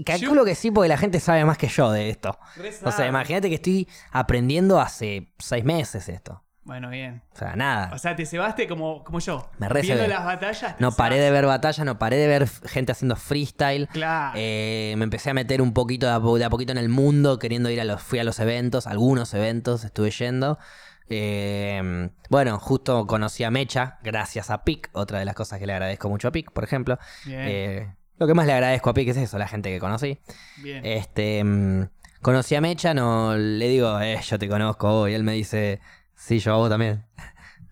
Calculo que sí, porque la gente sabe más que yo de esto. O sea, imagínate que estoy aprendiendo hace seis meses esto. Bueno, bien. O sea, nada. O sea, te cebaste como, como yo. Me re Viendo las batallas. No paré de ver batalla, no paré de ver gente haciendo freestyle. Claro. Eh, me empecé a meter un poquito de a, po- de a poquito en el mundo, queriendo ir a los, fui a los eventos, algunos eventos estuve yendo. Eh, bueno, justo conocí a Mecha, gracias a Pic, otra de las cosas que le agradezco mucho a Pic, por ejemplo. Bien. Eh, lo que más le agradezco a Pic es eso, la gente que conocí. bien. Este, mm, conocí a Mecha, no le digo, eh, yo te conozco, y él me dice, sí, yo a vos también.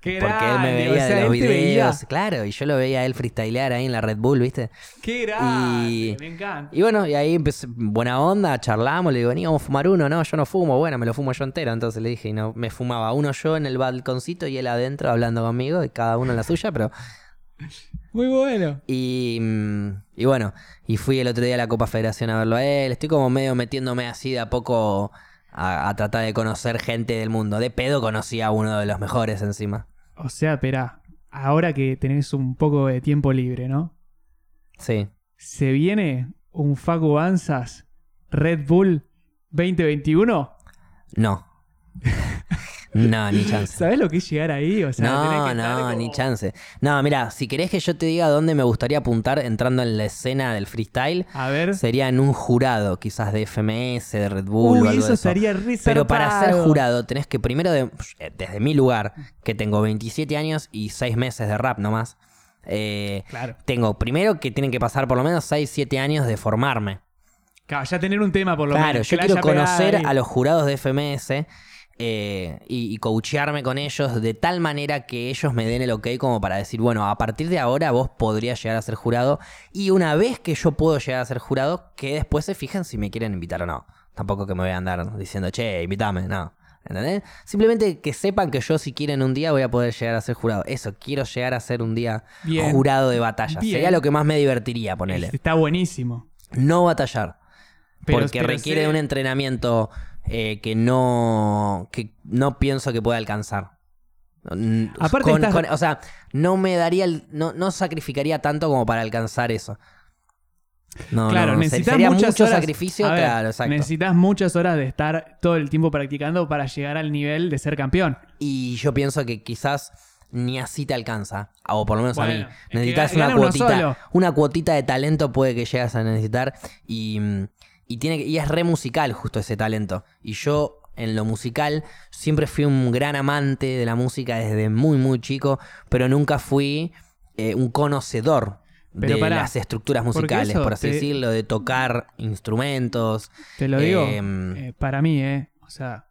Qué Porque él me veía o sea, de los él te veía. videos, claro, y yo lo veía a él freestylear ahí en la Red Bull, ¿viste? Qué grande. Y- Me encanta. Y bueno, y ahí empecé, buena onda, charlamos, le digo, veníamos a fumar uno, no, yo no fumo, bueno, me lo fumo yo entero, entonces le dije, y no, me fumaba uno yo en el balconcito y él adentro hablando conmigo, y cada uno en la suya, pero... Muy bueno. Y, mm, y bueno, y fui el otro día a la Copa Federación a verlo a él, estoy como medio metiéndome así de a poco a, a tratar de conocer gente del mundo, de pedo conocí a uno de los mejores encima. O sea, espera. Ahora que tenés un poco de tiempo libre, ¿no? Sí. Se viene un Facu Ansas Red Bull 2021. No. No, ni chance. ¿Sabés lo que es llegar ahí? O sea, No, que no, como- ni chance. No, mira, si querés que yo te diga dónde me gustaría apuntar entrando en la escena del freestyle, A ver. sería en un jurado, quizás de FMS, de Red Bull o Uy, algo eso de eso. estaría Pero para ser jurado tenés que primero, de- eh, desde mi lugar, que tengo 27 años y 6 meses de rap nomás, eh, Claro. tengo primero que tienen que pasar por lo menos 6, 7 años de formarme. Claro, ya tener un tema por lo Claro, menos. yo que la quiero conocer a los jurados de FMS eh, y, y coachearme con ellos de tal manera que ellos me den el ok como para decir, bueno, a partir de ahora vos podrías llegar a ser jurado y una vez que yo puedo llegar a ser jurado, que después se fijen si me quieren invitar o no. Tampoco que me voy a andar diciendo, che, invítame, no. ¿Entendés? Simplemente que sepan que yo si quieren un día voy a poder llegar a ser jurado. Eso, quiero llegar a ser un día Bien. jurado de batalla. Bien. Sería lo que más me divertiría, ponerle. Está buenísimo. No batallar. Pero- porque pero requiere de un entrenamiento eh, que no que no pienso que pueda alcanzar. Aparte con- estás- con- o sea, no me daría el, no, no sacrificaría tanto como para alcanzar eso. No, claro, no, necesitas sería muchas mucho horas. sacrificio, ver, claro, exacto. Necesitas muchas horas de estar todo el tiempo practicando para llegar al nivel de ser campeón. Y yo pienso que quizás ni así te alcanza, o por lo menos a mí. Necesitas una cuotita, una cuotita de talento puede que llegas a necesitar y, mm, y tiene y es re musical justo ese talento. Y yo en lo musical siempre fui un gran amante de la música desde muy muy chico, pero nunca fui eh, un conocedor Pero de pará, las estructuras musicales, por así te- decirlo, de tocar instrumentos. Te lo digo. Em, eh, para mí, ¿eh? O sea,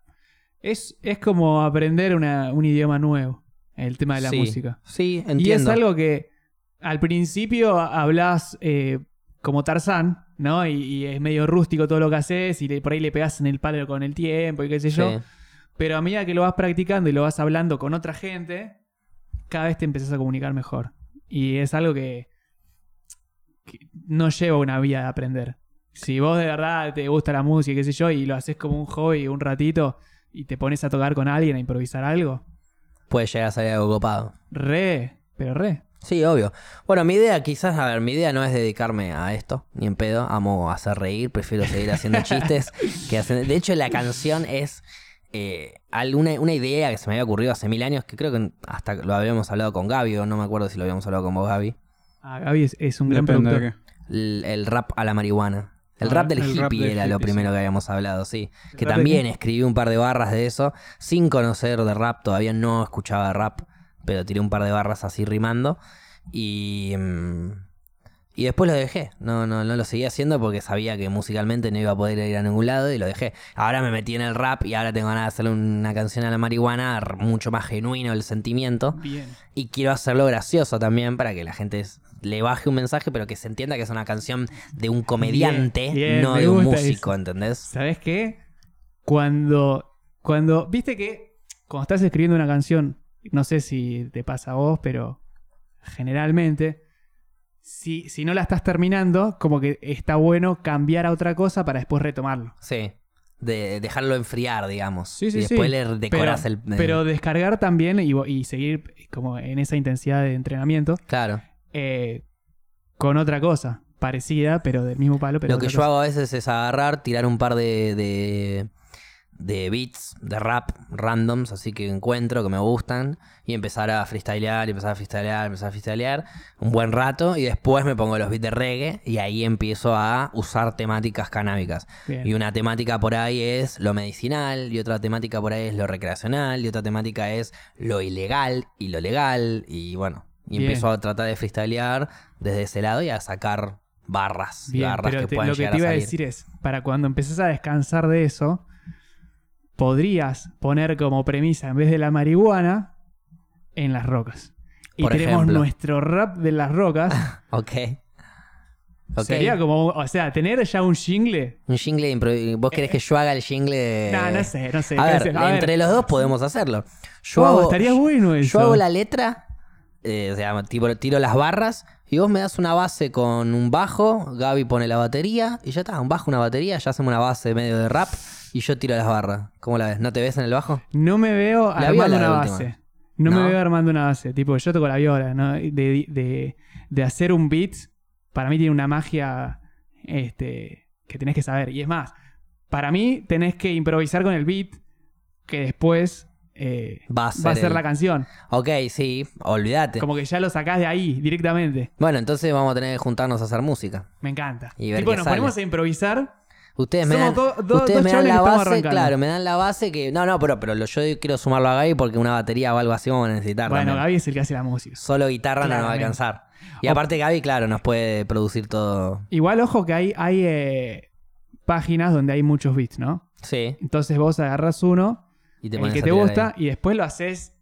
es, es como aprender una- un idioma nuevo. El tema de la sí, música. Sí, Y es entiendo. algo que al principio hablas eh, como Tarzán, ¿no? Y, y es medio rústico todo lo que haces y le- por ahí le pegas en el palo con el tiempo y qué sé yo. Sí. Pero a medida que lo vas practicando y lo vas hablando con otra gente, cada vez te empezás a comunicar mejor. Y es algo que, que no lleva una vía de aprender. Si vos de verdad te gusta la música, qué sé yo, y lo haces como un hobby un ratito y te pones a tocar con alguien, a improvisar algo, Puede llegar a salir algo copado. re, pero re. Sí, obvio. Bueno, mi idea quizás, a ver, mi idea no es dedicarme a esto, ni en pedo. Amo hacer reír, prefiero seguir haciendo chistes que hacer... De hecho, la canción es eh, alguna, una idea que se me había ocurrido hace mil años, que creo que hasta lo habíamos hablado con Gaby, o no me acuerdo si lo habíamos hablado con vos, Gaby. Ah, Gaby es, es un gran Depende productor. El, el rap a la marihuana. El Ah, rap del el hippie rap del era lo primero sí. que habíamos hablado, sí. ¿El Que también escribí un par de barras de eso, sin conocer de rap, todavía no escuchaba rap, pero tiré un par de barras así rimando. Y. mm, y después lo dejé. No, no, no lo seguí haciendo porque sabía que musicalmente no iba a poder ir a ningún lado y lo dejé. Ahora me metí en el rap y ahora tengo ganas de hacerle una canción a la marihuana, mucho más genuino el sentimiento. Bien. Y quiero hacerlo gracioso también para que la gente le baje un mensaje, pero que se entienda que es una canción de un comediante, bien, no de un músico, eso. ¿entendés? ¿Sabes qué? Cuando, cuando, viste que cuando estás escribiendo una canción, no sé si te pasa a vos, pero generalmente, si, si no la estás terminando, como que está bueno cambiar a otra cosa para después retomarlo. Sí. De dejarlo enfriar, digamos. Sí, sí, y después sí. le decoras pero, el. pero descargar también y, y seguir como en esa intensidad de entrenamiento Claro. eh, con otra cosa parecida, pero del mismo palo. Pero Lo que yo cosa. hago a veces es agarrar, tirar un par de, de, de beats de rap randoms, así que encuentro que me gustan, y empezar a freestylear, y empezar a freestylear, empezar a freestylear un buen rato, y después me pongo los beats de reggae, y ahí empiezo a usar temáticas canábicas. Bien. Y una temática por ahí es lo medicinal, y otra temática por ahí es lo recreacional, y otra temática es lo ilegal y lo legal, y bueno, y Bien. empiezo a tratar de freestylear desde ese lado y a sacar barras, Bien, barras pero que te- puedan lo que llegar te iba a decir es, para cuando empezás a descansar de eso, podrías poner como premisa, en vez de la marihuana, en las rocas. Y Por tenemos ejemplo. nuestro rap de las rocas. Ok. Ok. Sería como, o sea, tener ya un jingle. Un jingle de ¿Vos querés que yo haga el jingle? No, no sé, no sé. A ver, ver. entre los dos podemos hacerlo. Yo hago, estaría bueno eso. yo hago la letra, eh, o sea, tipo, tiro las barras y vos me das una base con un bajo, Gaby pone la batería y ya está, un bajo, una batería, ya hacemos una base medio de rap y yo tiro las barras. ¿Cómo la ves? ¿No te ves en el bajo? No me veo La armando una base. No, me veo armando una base. Tipo, yo toco la viola, ¿no? De, de, de hacer un beat, para mí tiene una magia este, que tenés que saber. Y es más, para mí tenés que improvisar con el beat que después eh, Va a ser, va a ser el- la canción. Ok, sí, olvídate. Como que ya lo sacás de ahí directamente. Bueno, entonces vamos a tener que juntarnos a hacer música. Me encanta. Y ver tipo, nos sale. ponemos a improvisar. Ustedes me dan, do- do- ustedes dos me chavales dan la base, claro, me dan la base que... No, no, pero, pero lo- yo quiero sumarlo a Gaby porque una batería o algo así vamos a necesitar Bueno, también. Gaby es el que hace la música. Solo guitarra no nos va a alcanzar. Y O- aparte Gaby, claro, nos puede producir todo. Igual, ojo que hay, hay eh, páginas donde hay muchos beats, ¿no? Sí. Entonces vos agarras uno, Y te el que te gusta, ahí. y después lo haces.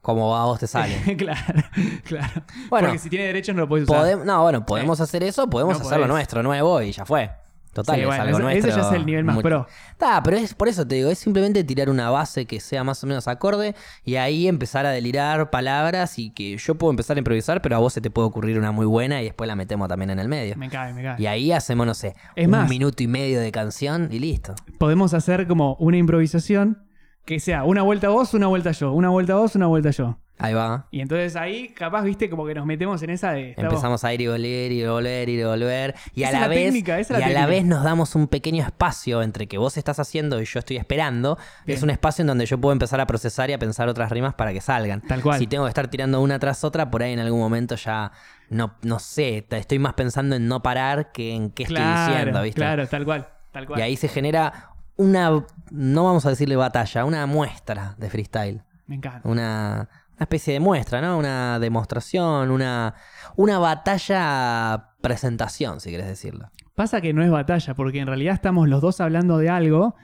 Como a vos te sale. claro, claro. Bueno, Porque si tiene derechos no lo puedes usar. No, bueno, podemos hacer eso, podemos No hacer lo nuestro, nuevo, y ya fue. Total, Sí, es bueno, algo eso- nuestro. ese ya es el nivel más muy- pro. Está, pero es por eso te digo, es simplemente tirar una base que sea más o menos acorde y ahí empezar a delirar palabras y que yo puedo empezar a improvisar, pero a vos se te puede ocurrir una muy buena y después la metemos también en el medio. Me cae, me cae. Y ahí hacemos, no sé, Es un más- minuto y medio de canción y listo. Podemos hacer como una improvisación que sea una vuelta vos, una vuelta yo, una vuelta vos, una vuelta yo. Ahí va. Y entonces ahí, capaz, viste, como que nos metemos en esa de. estamos- Empezamos a ir y volver, ir y volver, ir y volver. Y a Esa la la vez, técnica, esa es y la a la vez nos damos un pequeño espacio entre que vos estás haciendo y yo estoy esperando. Bien. Es un espacio en donde yo puedo empezar a procesar y a pensar otras rimas para que salgan. Tal cual. Si tengo que estar tirando una tras otra, por ahí en algún momento ya no, no sé. Estoy más pensando en no parar que en qué estoy diciendo, ¿viste? Claro, tal cual. Tal cual. Y ahí se genera una, no vamos a decirle batalla, una muestra de freestyle Me encanta. una, una especie de muestra, ¿no? Una demostración, una, una batalla presentación, si querés decirlo. Pasa que no es batalla, porque en realidad estamos los dos hablando de algo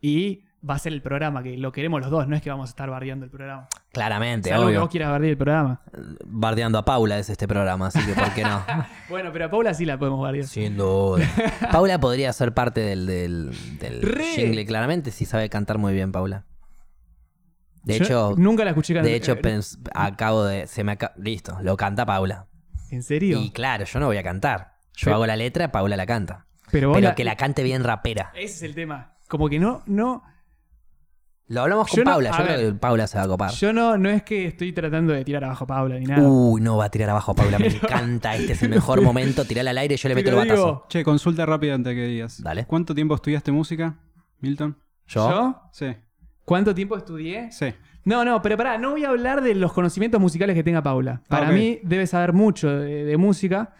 y va a ser el programa, que lo queremos los dos, no es que vamos a estar bardeando el programa. Claramente, Salvo que vos quieras bardear el programa. Bardeando a Paula es este programa, así que ¿por qué no? Bueno, pero a Paula sí la podemos bardear. Sin duda. Paula podría ser parte del, del, jingle, claramente, si sabe cantar muy bien, Paula. De Yo hecho, nunca la escuché cantar. de hecho pens- acabo de. Se me aca- Listo, lo canta Paula. ¿En serio? Y claro, yo no voy a cantar. Yo Pero- hago la letra, Paula la canta. Pero, Pero la- que la cante bien rapera. Ese es el tema. Como que no, no. Lo hablamos con Yo Paula. Yo creo que Paula se va a copar. Yo no, no es que estoy tratando de tirar abajo a Paula ni nada. Uy, no, va a tirar abajo a Paula. Me encanta. Este es el mejor momento. Tirala al aire y yo le meto el batazo. digo, Che, consulta rápida antes que digas. Dale. ¿Cuánto tiempo estudiaste música, Milton? ¿Yo? ¿Yo? Sí, ¿Cuánto tiempo estudié? sí. No, no, pero pará, no voy a hablar de los conocimientos musicales que tenga Paula. Para Ah, mí debe saber mucho de, de música,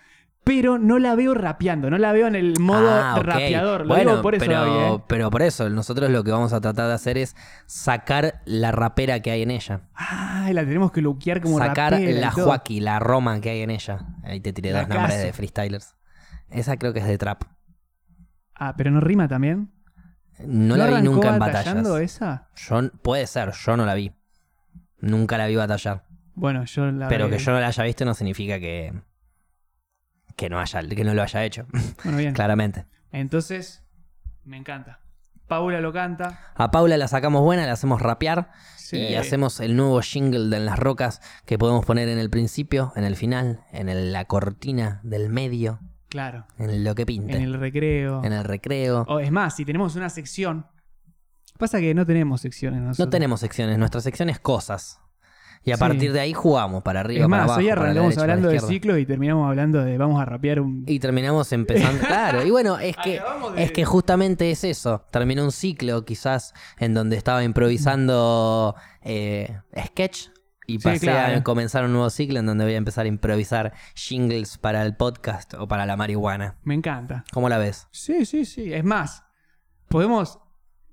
pero no la veo rapeando, no la veo en el modo Ah, ok. rapeador. Lo bueno, digo por eso, pero, ¿eh? pero por eso, nosotros lo que vamos a tratar de hacer es sacar la rapera que hay en ella. Ay, la tenemos que luquear como sacar rapera y la todo. Joaquí, la Roma que hay en ella. Ahí te tiré La dos nombres de freestylers. Esa creo que es de trap. Ah, pero no rima también. No, la vi nunca en batallas. esa? Yo, puede ser, yo no la vi. Nunca la vi batallar. Bueno, yo la Pero que yo no la haya visto no significa que. que no, haya, que no lo haya hecho. Bueno, bien. Claramente. Entonces, me encanta. Paula lo canta. A Paula la sacamos buena, la hacemos rapear Sí. y hacemos el nuevo jingle de En las Rocas que podemos poner en el principio, en el final, en el- la cortina del medio, Claro. en lo que pinte, En el recreo. en el recreo. O es más, si tenemos una sección. Pasa que no tenemos secciones No nosotros. tenemos secciones, nuestra sección es cosas. Y a Sí. partir de ahí jugamos para arriba, Es para más, abajo. hoy para arrancamos para hablando de izquierda. ciclo y terminamos hablando de vamos a rapear un. Y terminamos empezando. claro, y bueno, es que, de- es que justamente es eso. Terminó un ciclo, quizás, en donde estaba improvisando eh, sketch. Y Sí, pasé claro. a comenzar un nuevo ciclo en donde voy a empezar a improvisar jingles para el podcast o para la marihuana. Me encanta. ¿Cómo la ves? Sí, sí, sí. Es más, podemos.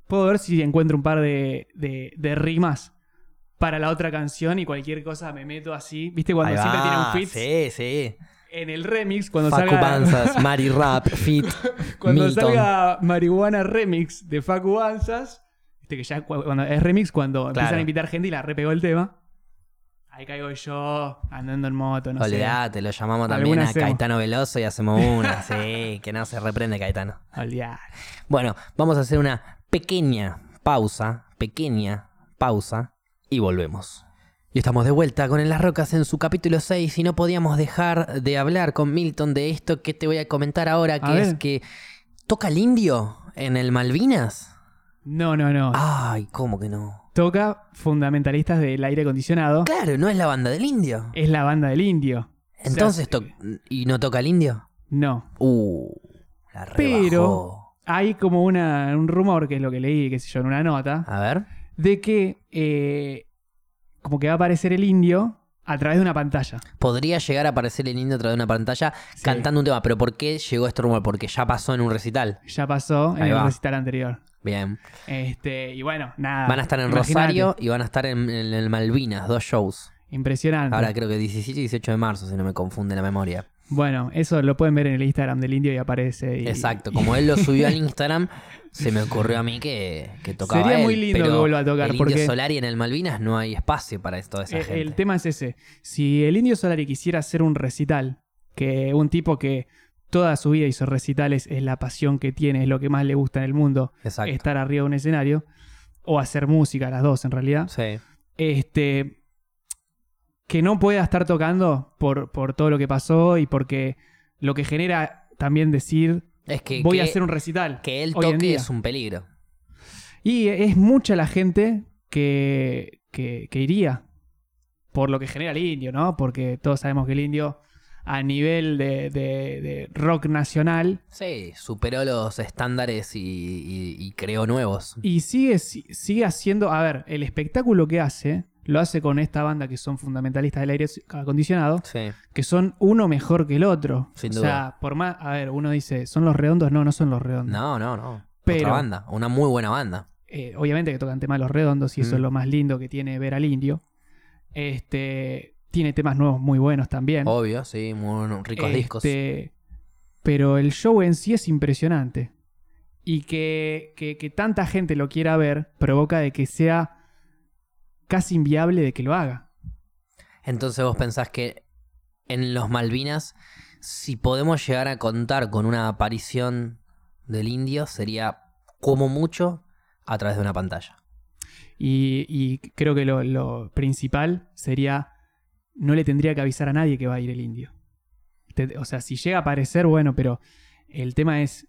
Puedo ver si encuentro un par de, de, de rimas para la otra canción y cualquier cosa me meto así. ¿Viste cuando Ahí siempre va, tiene un fit? Sí, sí. En el remix, cuando Facu salga. Banzas, Mari Rap, Fit, Cuando Milton. salga Marihuana Remix de Facu Banzas, viste que ya cu- cuando es remix, cuando empiezan a invitar gente y la repegó el tema. Ahí caigo yo, andando en moto, no sé. Olvidate, lo llamamos también a hacemos. Caetano Veloso y hacemos una. sí, que no se reprende Caetano. Olvidate. Bueno, vamos a hacer una pequeña pausa, pequeña pausa y volvemos. Y estamos de vuelta con En las Rocas en su capítulo 6 y no podíamos dejar de hablar con Milton de esto que te voy a comentar ahora, que A es ver. que toca el indio en el Malvinas. No, no, no. Ay, ¿cómo que no? Toca Fundamentalistas del Aire Acondicionado. Claro, no es la banda del indio. Es la banda del indio. Entonces, O sea, ¿y no toca el indio? No. Uh, la rebajó. Pero hay como una, un rumor, que es lo que leí, qué sé yo, en una nota, A ver. de que eh, como que va a aparecer el indio a través de una pantalla. Podría llegar a aparecer el indio a través de una pantalla Sí. cantando un tema, pero ¿por qué llegó este rumor? Porque ya pasó en un recital. Ya pasó en Ahí el va. recital anterior. Bien. Este, y bueno, nada. Van a estar en imagínate. Rosario y van a estar en, en el Malvinas, dos shows. Impresionante. Ahora creo que 17 y 18 de marzo, si no me confunde la memoria. Bueno, eso lo pueden ver en el Instagram del indio y aparece. y- Exacto, como él lo subió al Instagram, se me ocurrió a mí que, que tocaba Sería él, muy lindo pero que vuelva a tocar, El Indio porque- Solari en el Malvinas no hay espacio para toda esa Eh, gente. el tema es ese. Si el indio Solari quisiera hacer un recital, que un tipo que toda su vida hizo recitales, es la pasión que tiene, es lo que más le gusta en el mundo, Exacto. estar arriba de un escenario, o hacer música, las dos en realidad, Sí. este, que no pueda estar tocando por, por todo lo que pasó y porque lo que genera también decir, Es que, voy que, a hacer un recital. que él toque es un peligro. Y es mucha la gente que, que, que iría por lo que genera el indio, ¿no? Porque todos sabemos que el indio a nivel de, de- de rock nacional Sí, superó los estándares y, y- y creó nuevos. y sigue, si- sigue haciendo, a ver, el espectáculo que hace, lo hace con esta banda que son fundamentalistas del aire acondicionado, Sí. que son uno mejor que el otro. Sin o duda. sea, por más, a ver, uno dice, ¿son los redondos? No, no son los redondos. No, no, no. Pero- Otra banda, una muy buena banda. Eh, obviamente que tocan temas los redondos y eso Mm. es lo más lindo que tiene ver al indio. Este tiene temas nuevos muy buenos también. Obvio, sí, muy ricos discos. Este, Pero el show en sí es impresionante. Y que, que- que tanta gente lo quiera ver provoca de que sea casi inviable de que lo haga. Entonces vos pensás que en los Malvinas, si podemos llegar a contar con una aparición del indio, sería como mucho a través de una pantalla. Y, y creo que lo, lo principal sería, no le tendría que avisar a nadie que va a ir el indio. Te- o sea, si llega a aparecer, bueno, pero el tema es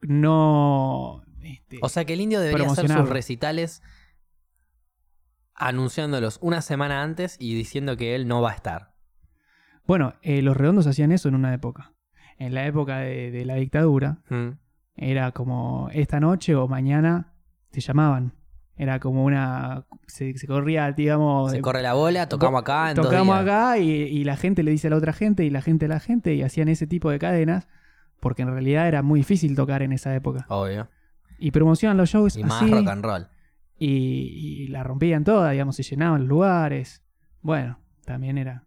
no... este, O sea que el indio debería hacer sus recitales anunciándolos una semana antes y diciendo que él no va a estar. bueno, eh, los redondos hacían eso en una época. En la época de, de la dictadura, Mm. era como esta noche o mañana te llamaban. Era como una... Se, se corría, digamos... Se eh, corre la bola, tocamos acá en dos tocamos días. acá y, y la gente le dice a la otra gente y la gente a la gente y hacían ese tipo de cadenas porque en realidad era muy difícil tocar en esa época. Obvio. Y promocionan los shows Y más así rock and roll. y, y la rompían toda, digamos, se llenaban los lugares. Bueno, también era...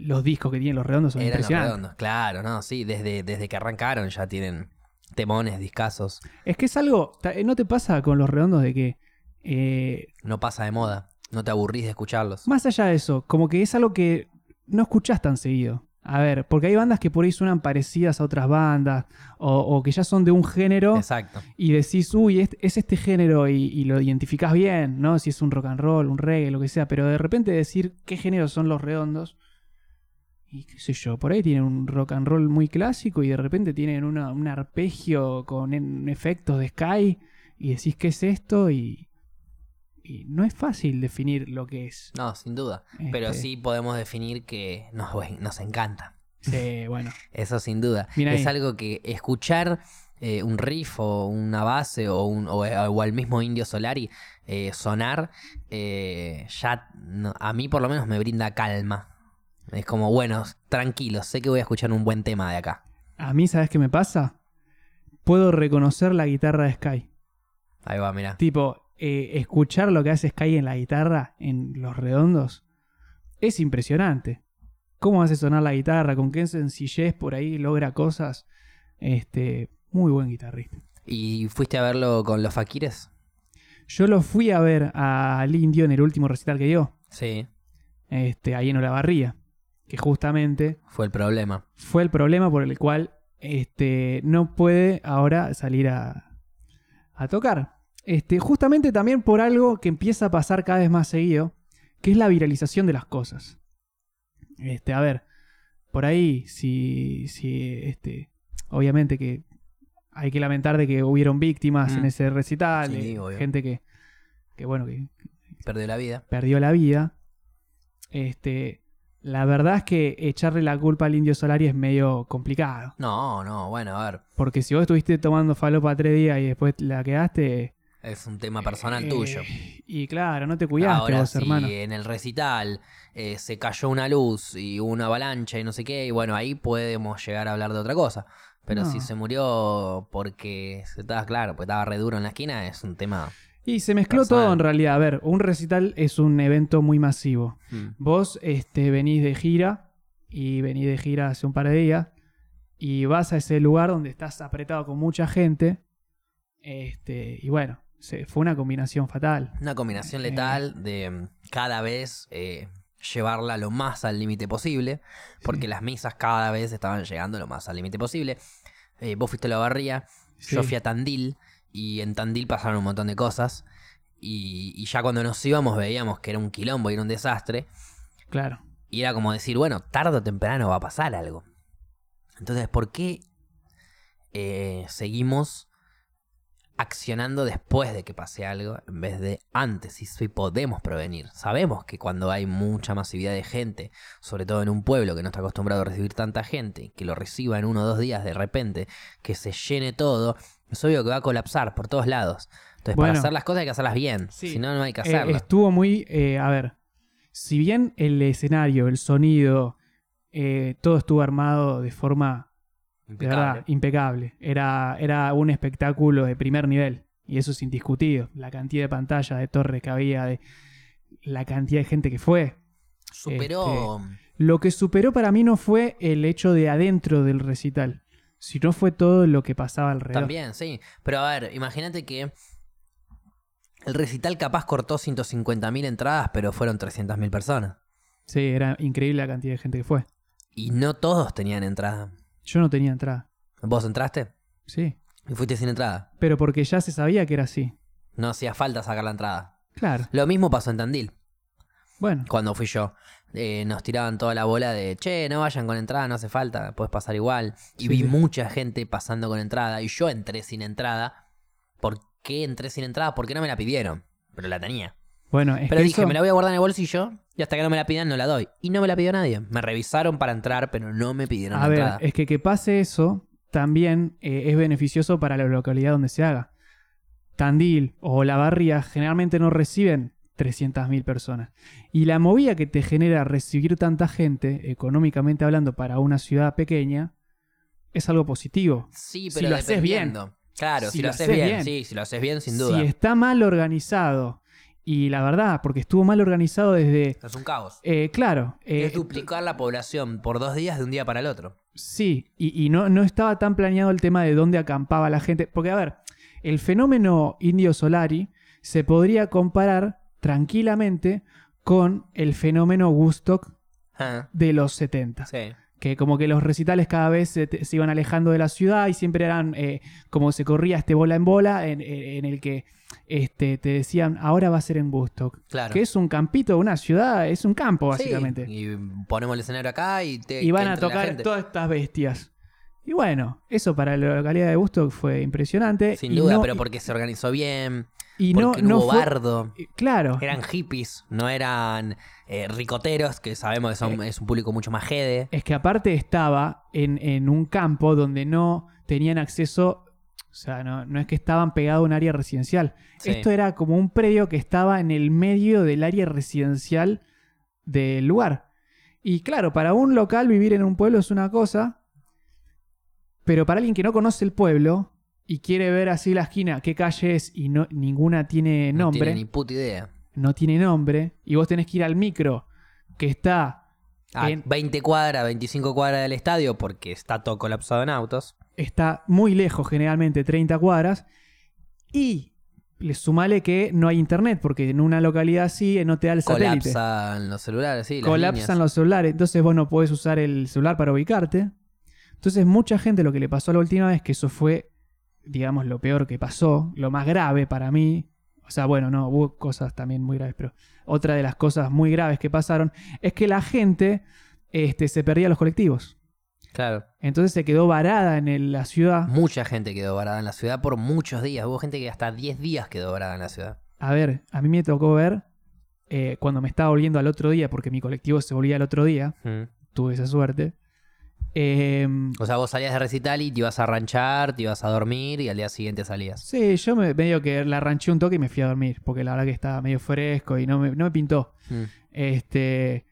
los discos que tienen los redondos son Eran los impresionantes. redondos. Claro, no, sí. Desde, desde que arrancaron ya tienen temones, discazos. Es que es algo... ta- ¿No te pasa con los redondos de que... eh, No pasa de moda. No te aburrís de escucharlos. Más allá de eso, como que es algo que no escuchás tan seguido. A ver, porque hay bandas que por ahí suenan parecidas a otras bandas, o, o que ya son de un género, Exacto. y decís, uy, es, es este género, y, y lo identificás bien, ¿no? Si es un rock and roll, un reggae, lo que sea, pero de repente decir qué género son los redondos, y qué sé yo, por ahí tienen un rock and roll muy clásico, y de repente tienen una- un arpegio con en- efectos de Sky, y decís, ¿qué es esto? Y, y no es fácil definir lo que es. No, sin duda. Pero Este, sí podemos definir que nos, nos encanta. Sí, bueno. Eso sin duda. Es algo que escuchar eh, un riff o una base o, un, o, o al mismo Indio Solari eh, sonar, eh, ya no- a mí por lo menos me brinda calma. Es como, bueno, tranquilo, sé que voy a escuchar un buen tema de acá. A mí, ¿sabes qué me pasa? Puedo reconocer la guitarra de Sky. Ahí va, mira. Tipo, eh, escuchar lo que hace Sky en la guitarra, en los redondos, es impresionante. Cómo hace sonar la guitarra, con qué sencillez por ahí logra cosas. Este, muy buen guitarrista. ¿Y fuiste a verlo con los Fakires? Yo lo fui a ver al Indio en el último recital que dio, Sí, este, ahí en Olavarría, que justamente fue el problema. fue el problema por el cual este, no puede ahora salir a, a tocar. Este, justamente también por algo que empieza a pasar cada vez más seguido, que es la viralización de las cosas. Este, a ver, por ahí, si, si este, obviamente que hay que lamentar de que hubieron víctimas Mm. en ese recital, Sí, eh, gente que, que bueno, que, Perdió la vida. perdió la vida. Este, la verdad es que echarle la culpa al Indio Solari es medio complicado. No, no, bueno, a ver. Porque si vos estuviste tomando falopa tres días y después la quedaste. Es un tema personal eh, tuyo. Y claro, no te cuidaste Ahora, vos, si hermano. en el recital eh, se cayó una luz y una avalancha y no sé qué, y bueno, ahí podemos llegar a hablar de otra cosa. Pero No. si se murió porque se estaba claro, porque estaba re duro en la esquina, es un tema. Y se mezcló personal. todo en realidad. A ver, un recital es un evento muy masivo. mm, Vos este, venís de gira y venís de gira hace un par de días y vas a ese lugar donde estás apretado con mucha gente. Este, y bueno, se, fue una combinación fatal. Una combinación Eh. letal de mm, cada vez eh, llevarla lo más al límite posible, porque Sí. las misas cada vez estaban llegando lo más al límite posible. Eh, vos fuiste a la barría, yo Sí. fui a Tandil, y en Tandil pasaron un montón de cosas. Y, y ya cuando nos íbamos veíamos que era un quilombo y era un desastre. Claro. Y era como decir, bueno, tarde o temprano va a pasar algo. Entonces, ¿por qué eh, seguimos accionando después de que pase algo en vez de antes? Y si podemos prevenir. Sabemos que cuando hay mucha masividad de gente, sobre todo en un pueblo que no está acostumbrado a recibir tanta gente, que lo reciba en uno o dos días de repente, que se llene todo, es obvio que va a colapsar por todos lados. Entonces, Bueno. para hacer las cosas hay que hacerlas bien. Sí. Si no, no hay que Eh, hacerlas. estuvo muy. eh, a ver. Si bien el escenario, el sonido, eh, todo estuvo armado de forma de Impecable. verdad impecable. Era, era un espectáculo de primer nivel. Y eso es indiscutido. La cantidad de pantallas, de torres que había, de la cantidad de gente que fue. Superó. Lo que superó para mí no fue el hecho de adentro del recital, sino fue todo lo que pasaba alrededor. También, sí. Pero a ver, imagínate que el recital capaz cortó 150.000 entradas, pero fueron 300.000 personas. Sí, era increíble la cantidad de gente que fue. Y no todos tenían entrada. Yo no tenía entrada. ¿Vos entraste? Sí. Y fuiste sin entrada. Pero porque ya se sabía que era así. No hacía falta sacar la entrada. Claro. Lo mismo pasó en Tandil. Bueno, cuando fui yo. Eh, nos tiraban toda la bola de, che, no vayan con entrada, no hace falta, puedes pasar igual. Y Sí, vi sí. mucha gente pasando con entrada y yo entré sin entrada. ¿Por qué entré sin entrada? Porque no me la pidieron, pero la tenía. bueno, es Pero que dije, eso- me la voy a guardar en el bolsillo y hasta que no me la pidan no la doy. Y no me la pidió nadie. Me revisaron para entrar, pero no me pidieron A ver, entrada. es que que pase eso también eh, es beneficioso para la localidad donde se haga. Tandil o La Barría generalmente no reciben 300.000 personas. Y la movida que te genera recibir tanta gente, económicamente hablando, para una ciudad pequeña, es algo positivo. Sí, si pero lo haces bien. Claro, Si si, lo lo haces haces bien, bien. sí, si lo haces bien, sin duda. Si está mal organizado, y la verdad, porque estuvo mal organizado desde... Es un caos. eh, claro, eh, es duplicar la población por dos días de un día para el otro. Sí, y, y no, no estaba tan planeado el tema de dónde acampaba la gente. Porque, a ver, el fenómeno indio solari se podría comparar tranquilamente con el fenómeno Woodstock Ah, de los 70. sí. Que como que los recitales cada vez se, te- se iban alejando de la ciudad y siempre eran eh, como se corría este bola en bola en, en el que este, te decían ahora va a ser en Woodstock. Claro. Que es un campito, una ciudad, es un campo básicamente. Sí, y ponemos el escenario acá y te y van a tocar todas estas bestias. Y bueno, eso para la localidad de Busto fue impresionante. Sin duda, no- pero porque se organizó bien, y no, porque no, no hubo fue- bardo. eh, Claro, Eran hippies, no eran eh, ricoteros, que sabemos que son, es un público mucho más jede. es que aparte estaba en, en un campo donde no tenían acceso, o sea, no, no es que estaban pegados a un área residencial. Sí. Esto era como un predio que estaba en el medio del área residencial del lugar. Y claro, para un local vivir en un pueblo es una cosa, pero para alguien que no conoce el pueblo y quiere ver así la esquina qué calle es y no, ninguna tiene No nombre, tienen ni puta idea. no tiene nombre, y vos tenés que ir al micro que está A En- 20 cuadras, 25 cuadras del estadio, porque está todo colapsado en autos. está muy lejos, generalmente 30 cuadras, y le sumale que no hay internet, porque en una localidad así no te da el satélite. Colapsan los celulares, sí. las Colapsan líneas. los celulares, entonces vos no podés usar el celular para ubicarte. Entonces mucha gente lo que le pasó la última vez, que eso fue, digamos, lo peor que pasó, lo más grave para mí, o sea, bueno, no, hubo cosas también muy graves, pero otra de las cosas muy graves que pasaron es que la gente este, se perdía los colectivos. Claro. Entonces se quedó varada en el- la ciudad. Mucha gente quedó varada en la ciudad por muchos días. Hubo gente que hasta 10 días quedó varada en la ciudad. A ver, a mí me tocó ver eh, cuando me estaba volviendo al otro día, porque mi colectivo se volvía al otro día, Mm. tuve esa suerte. Eh, O sea, vos salías de recital y te ibas a ranchar, te ibas a dormir y al día siguiente salías. sí, yo me, medio que la ranché un toque y me fui a dormir, porque la verdad que estaba medio fresco y no me, no me pintó. Mm. Este,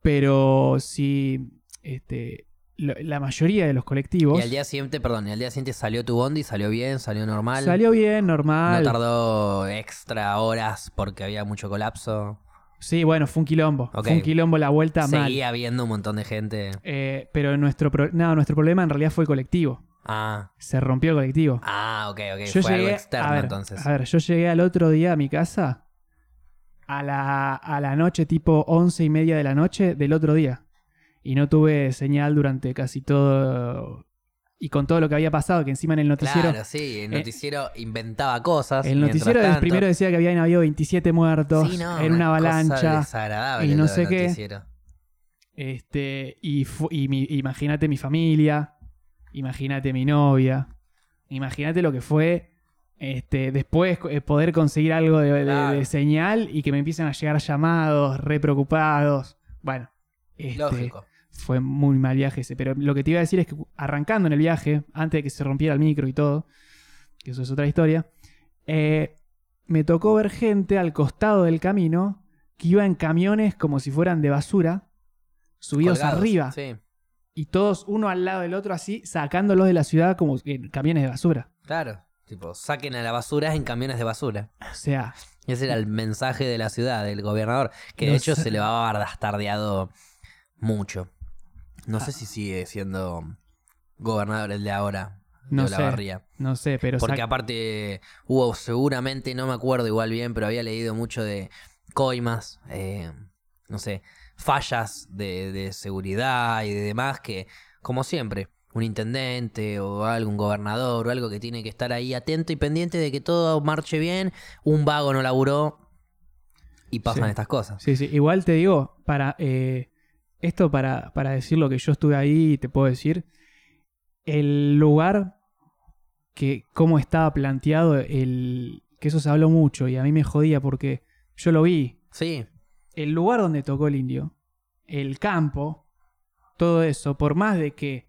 pero sí, este, lo- la mayoría de los colectivos Y al día siguiente, perdón, y al día siguiente salió tu bondi, salió bien, salió normal. salió bien, No normal. tardó extra horas porque había mucho colapso. Sí, bueno, fue un quilombo. Fue un quilombo la vuelta mal. Seguía habiendo un montón de gente. Eh, pero nuestro, pro- no, nuestro problema en realidad fue el colectivo. Ah, Se rompió el colectivo. ah, ok, ok. Yo Fue algo llegué, externo a ver, entonces. A ver, yo llegué al otro día a mi casa a la, a la noche, tipo once y media de la noche del otro día. Y no tuve señal durante casi todo. Y con todo lo que había pasado, que encima en el noticiero. Claro, sí, el noticiero inventaba cosas. El noticiero tanto- primero decía que habían habido 27 muertos Sí, no, en una avalancha. desagradable y no sé qué. Este, y y mi- imagínate mi familia, imagínate mi novia, imagínate lo que fue este, después eh, poder conseguir algo de, de- Claro. de señal y que me empiecen a llegar llamados, re preocupados. Bueno, este, Lógico. Fue muy mal viaje ese. Pero lo que te iba a decir es que arrancando en el viaje, antes de que se rompiera el micro y todo, que eso es otra historia, eh, me tocó ver gente al costado del camino que iba en camiones como si fueran de basura, subidos Colgados, arriba, Sí, y todos uno al lado del otro así, sacándolos de la ciudad como en camiones de basura. claro. Tipo, saquen a la basura en camiones de basura. O sea, Ese era el mensaje de la ciudad, del gobernador, que de hecho se le va a bastardeado mucho. No Ah. sé si sigue siendo gobernador el de ahora, de No sé, Olavarría. no sé, pero Porque aparte hubo seguramente, no me acuerdo igual bien, pero había leído mucho de coimas, eh, no sé, fallas de, de seguridad y de demás que, como siempre, un intendente o algún gobernador o algo que tiene que estar ahí atento y pendiente de que todo marche bien, un vago no laburó, y pasan Sí. estas cosas. Sí, sí. Igual te digo, para eh, esto para, para decir lo que yo estuve ahí, te puedo decir, el lugar que cómo estaba planteado, el que eso se habló mucho y a mí me jodía porque yo lo vi, Sí, el lugar donde tocó el indio, el campo, todo eso, por más de que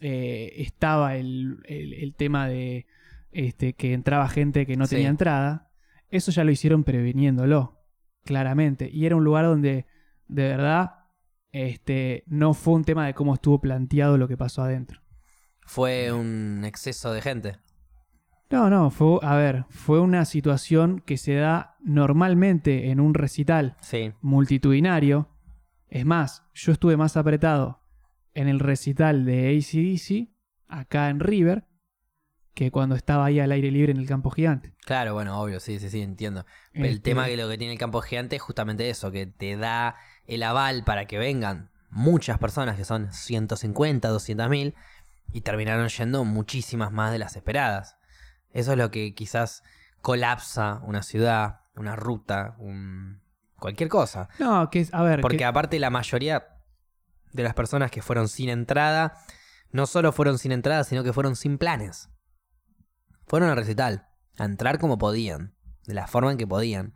eh, estaba el, el- el tema de este, que entraba gente que no Sí. tenía entrada, eso ya lo hicieron previniéndolo, claramente. Y era un lugar donde, de verdad, este, no fue un tema de cómo estuvo planteado lo que pasó adentro. fue un exceso de gente. No, no, fue, a ver, fue una situación que se da normalmente en un recital Sí, multitudinario. Es más, yo estuve más apretado en el recital de ACDC, acá en River, que cuando estaba ahí al aire libre en el campo gigante. claro, bueno, obvio, sí, sí, sí, entiendo. El Este, tema que lo que tiene el campo gigante es justamente eso, que te da el aval para que vengan muchas personas, que son 150, 200 mil, y terminaron yendo muchísimas más de las esperadas. Eso es lo que quizás colapsa una ciudad, una ruta, un... cualquier cosa. No, que es, a ver, Porque que- aparte la mayoría de las personas que fueron sin entrada, no solo fueron sin entrada, sino que fueron sin planes. Fueron al recital, a entrar como podían, de la forma en que podían.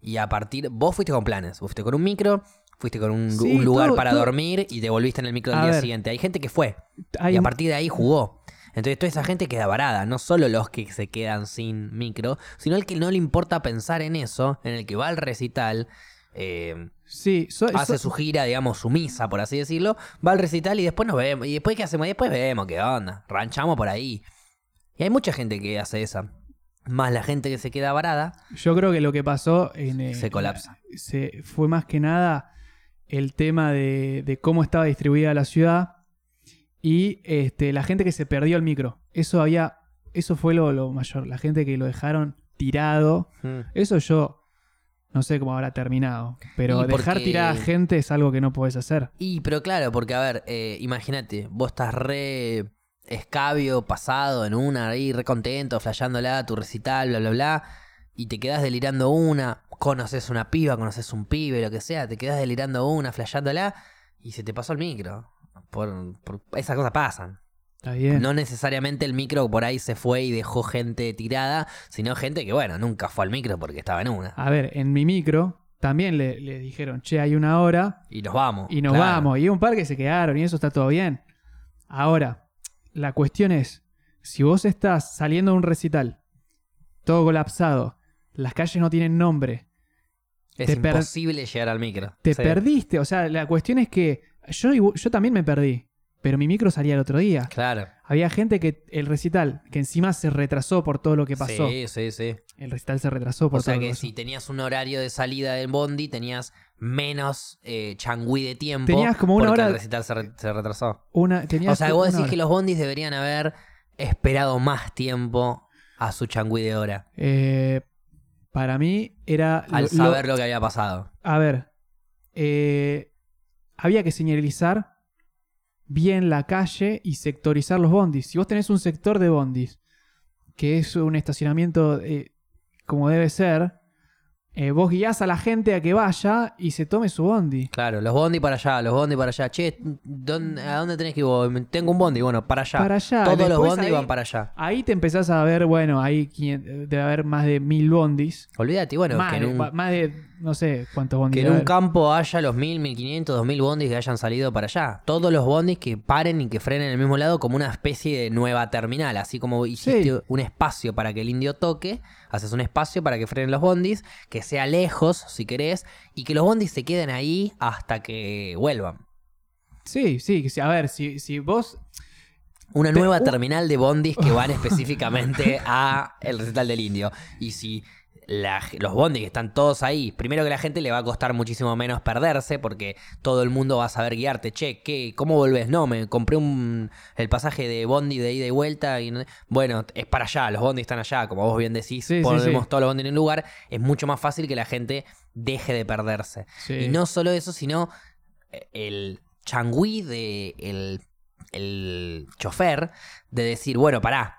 Y a partir, vos fuiste con planes, vos fuiste con un micro, fuiste con un, Sí, un lugar todo- para todo- dormir y te volviste en el micro el A día ver. siguiente. Hay gente que fue hay y a partir de ahí jugó. Entonces toda esa gente queda varada, no solo los que se quedan sin micro, sino el que no le importa pensar en eso, en el que va al recital, eh, sí, so- hace so- su gira, digamos, su misa, por así decirlo, va al recital y después nos vemos. ¿Y después qué hacemos? Y después vemos qué onda. Ranchamos por ahí. Y hay mucha gente que hace esa. Más la gente que se queda varada. yo creo que lo que pasó en, eh, Se colapsa. se, fue más que nada el tema de, de cómo estaba distribuida la ciudad y este, la gente que se perdió el micro. Eso había, eso fue lo, lo mayor. La gente que lo dejaron tirado. Eso yo no sé cómo habrá terminado. Pero dejar tirada gente es algo que no puedes hacer. Y, pero claro, porque a ver, eh, imagínate, vos estás re escabio, pasado en una, ahí re contento, flasheándola, tu recital, bla, bla, bla, y te quedas delirando una, conoces una piba, conoces un pibe, lo que sea, te quedas delirando una, flasheándola, y se te pasó el micro. Por, por- esas cosas pasan. Está bien. No necesariamente el micro por ahí se fue y dejó gente tirada, sino gente que, bueno, nunca fue al micro porque estaba en una. A ver, en mi micro también le, le dijeron, che, hay una hora Y nos vamos. y nos claro. vamos. Y un par que se quedaron y eso está todo bien. Ahora, la cuestión es, si vos estás saliendo de un recital, todo colapsado, las calles no tienen nombre, Es te imposible llegar al micro. te Sí. perdiste, o sea, la cuestión es que yo, yo también me perdí, pero mi micro salía el otro día. Claro. Había gente que el recital, que encima se retrasó por todo lo que pasó. Sí, sí, sí. El recital se retrasó por O sea todo lo que pasó. si tenías un horario de salida del bondi, tenías menos eh, changüí de tiempo. Tenías como una hora- el recital se, re- se retrasó. Una, tenías O sea, que- vos decís hora. que los bondis deberían haber esperado más tiempo a su changüí de hora. Eh, para mí era... Al lo- saber lo- lo que había pasado. a ver, eh, había que señalizar bien la calle y sectorizar los bondis. Si vos tenés un sector de bondis, que es un estacionamiento eh, como debe ser, eh, vos guiás a la gente a que vaya y se tome su bondi. Claro, los bondi para allá, los bondi para allá. Che, ¿dónde- ¿a dónde tenés que ir vos? Tengo un bondi, bueno, para allá. Para allá. Todos los bondi ahí- van para allá. Ahí te empezás a ver, bueno, ahí quien- debe haber más de mil bondis. Olvídate, bueno, más, que en de, un, más de, no sé cuántos bondis. Que en un campo haya los 1000, 1500, 2000 bondis que hayan salido para allá. Todos los bondis que paren y que frenen en el mismo lado como una especie de nueva terminal. Así como hiciste Sí. un espacio para que el indio toque, haces un espacio para que frenen los bondis, que sea lejos, si querés, y que los bondis se queden ahí hasta que vuelvan. Sí, sí, a ver, si, si vos Una Pero- nueva uh. terminal de bondis que van específicamente a el recital del indio. Y si la- los bondis que están todos ahí, primero que la gente le va a costar muchísimo menos perderse porque todo el mundo va a saber guiarte. Che, ¿qué, ¿cómo volvés? No, me compré un, el pasaje de bondi de ida y vuelta. Y no- bueno, es para allá, los bondis están allá. Como vos bien decís, Sí, ponemos sí. todos los bondis en un lugar. Es mucho más fácil que la gente deje de perderse. Y no solo eso, sino eh, el changüí de el, el chofer de decir, bueno, pará,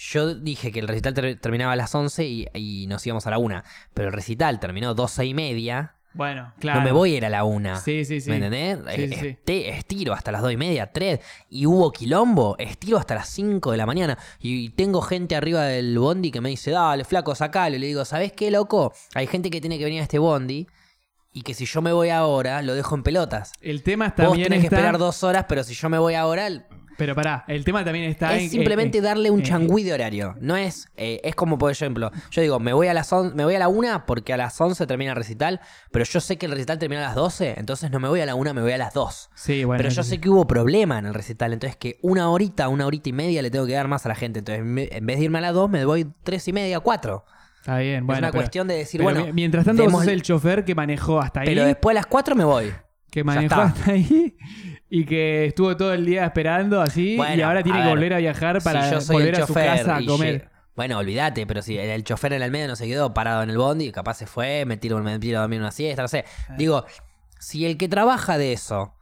yo dije que el recital ter- terminaba a las 11 y, y nos íbamos a la 1. Pero el recital terminó 12 y media. Bueno, claro. No me voy a ir a la 1. Sí, sí, sí. ¿Me entendés? Sí, este- estiro hasta las 2 y media, 3. Y hubo quilombo. Estiro hasta las 5 de la mañana. Y tengo gente arriba del bondi que me dice, dale, flaco, sacalo. Y le digo, ¿sabés qué, loco? Hay gente que tiene que venir a este bondi. Y que si yo me voy ahora, lo dejo en pelotas. El tema Vos también tenés que está... esperar dos horas, pero si yo me voy ahora, Pero pará, el tema también está en- es simplemente eh, darle un eh, changüí de horario. No es, eh, es como por ejemplo, yo digo, me voy a las on- me voy a la una porque a las 11 termina el recital, pero yo sé que el recital termina a las 12, entonces no me voy a la una, me voy a las 2. Sí, bueno. pero yo sí, sé que hubo problema en el recital, entonces que una horita, una horita y media le tengo que dar más a la gente. Entonces, me- en vez de irme a las 2, me voy tres y media, 4. Está bien, bueno. es una pero- cuestión de decir, bueno, mi- mientras tanto vos sos el chofer que manejó hasta ahí, pero después a las 4 me voy. que manejó hasta ahí y que estuvo todo el día esperando así y ahora tiene que ver, volver a viajar para si volver a su casa a comer. Bueno, olvídate, pero si el, el chofer en el medio no se quedó parado en el bondi, capaz se fue, me tiro, me tiro a dormir una siesta, no sé. Ah. Digo, si el que trabaja de eso,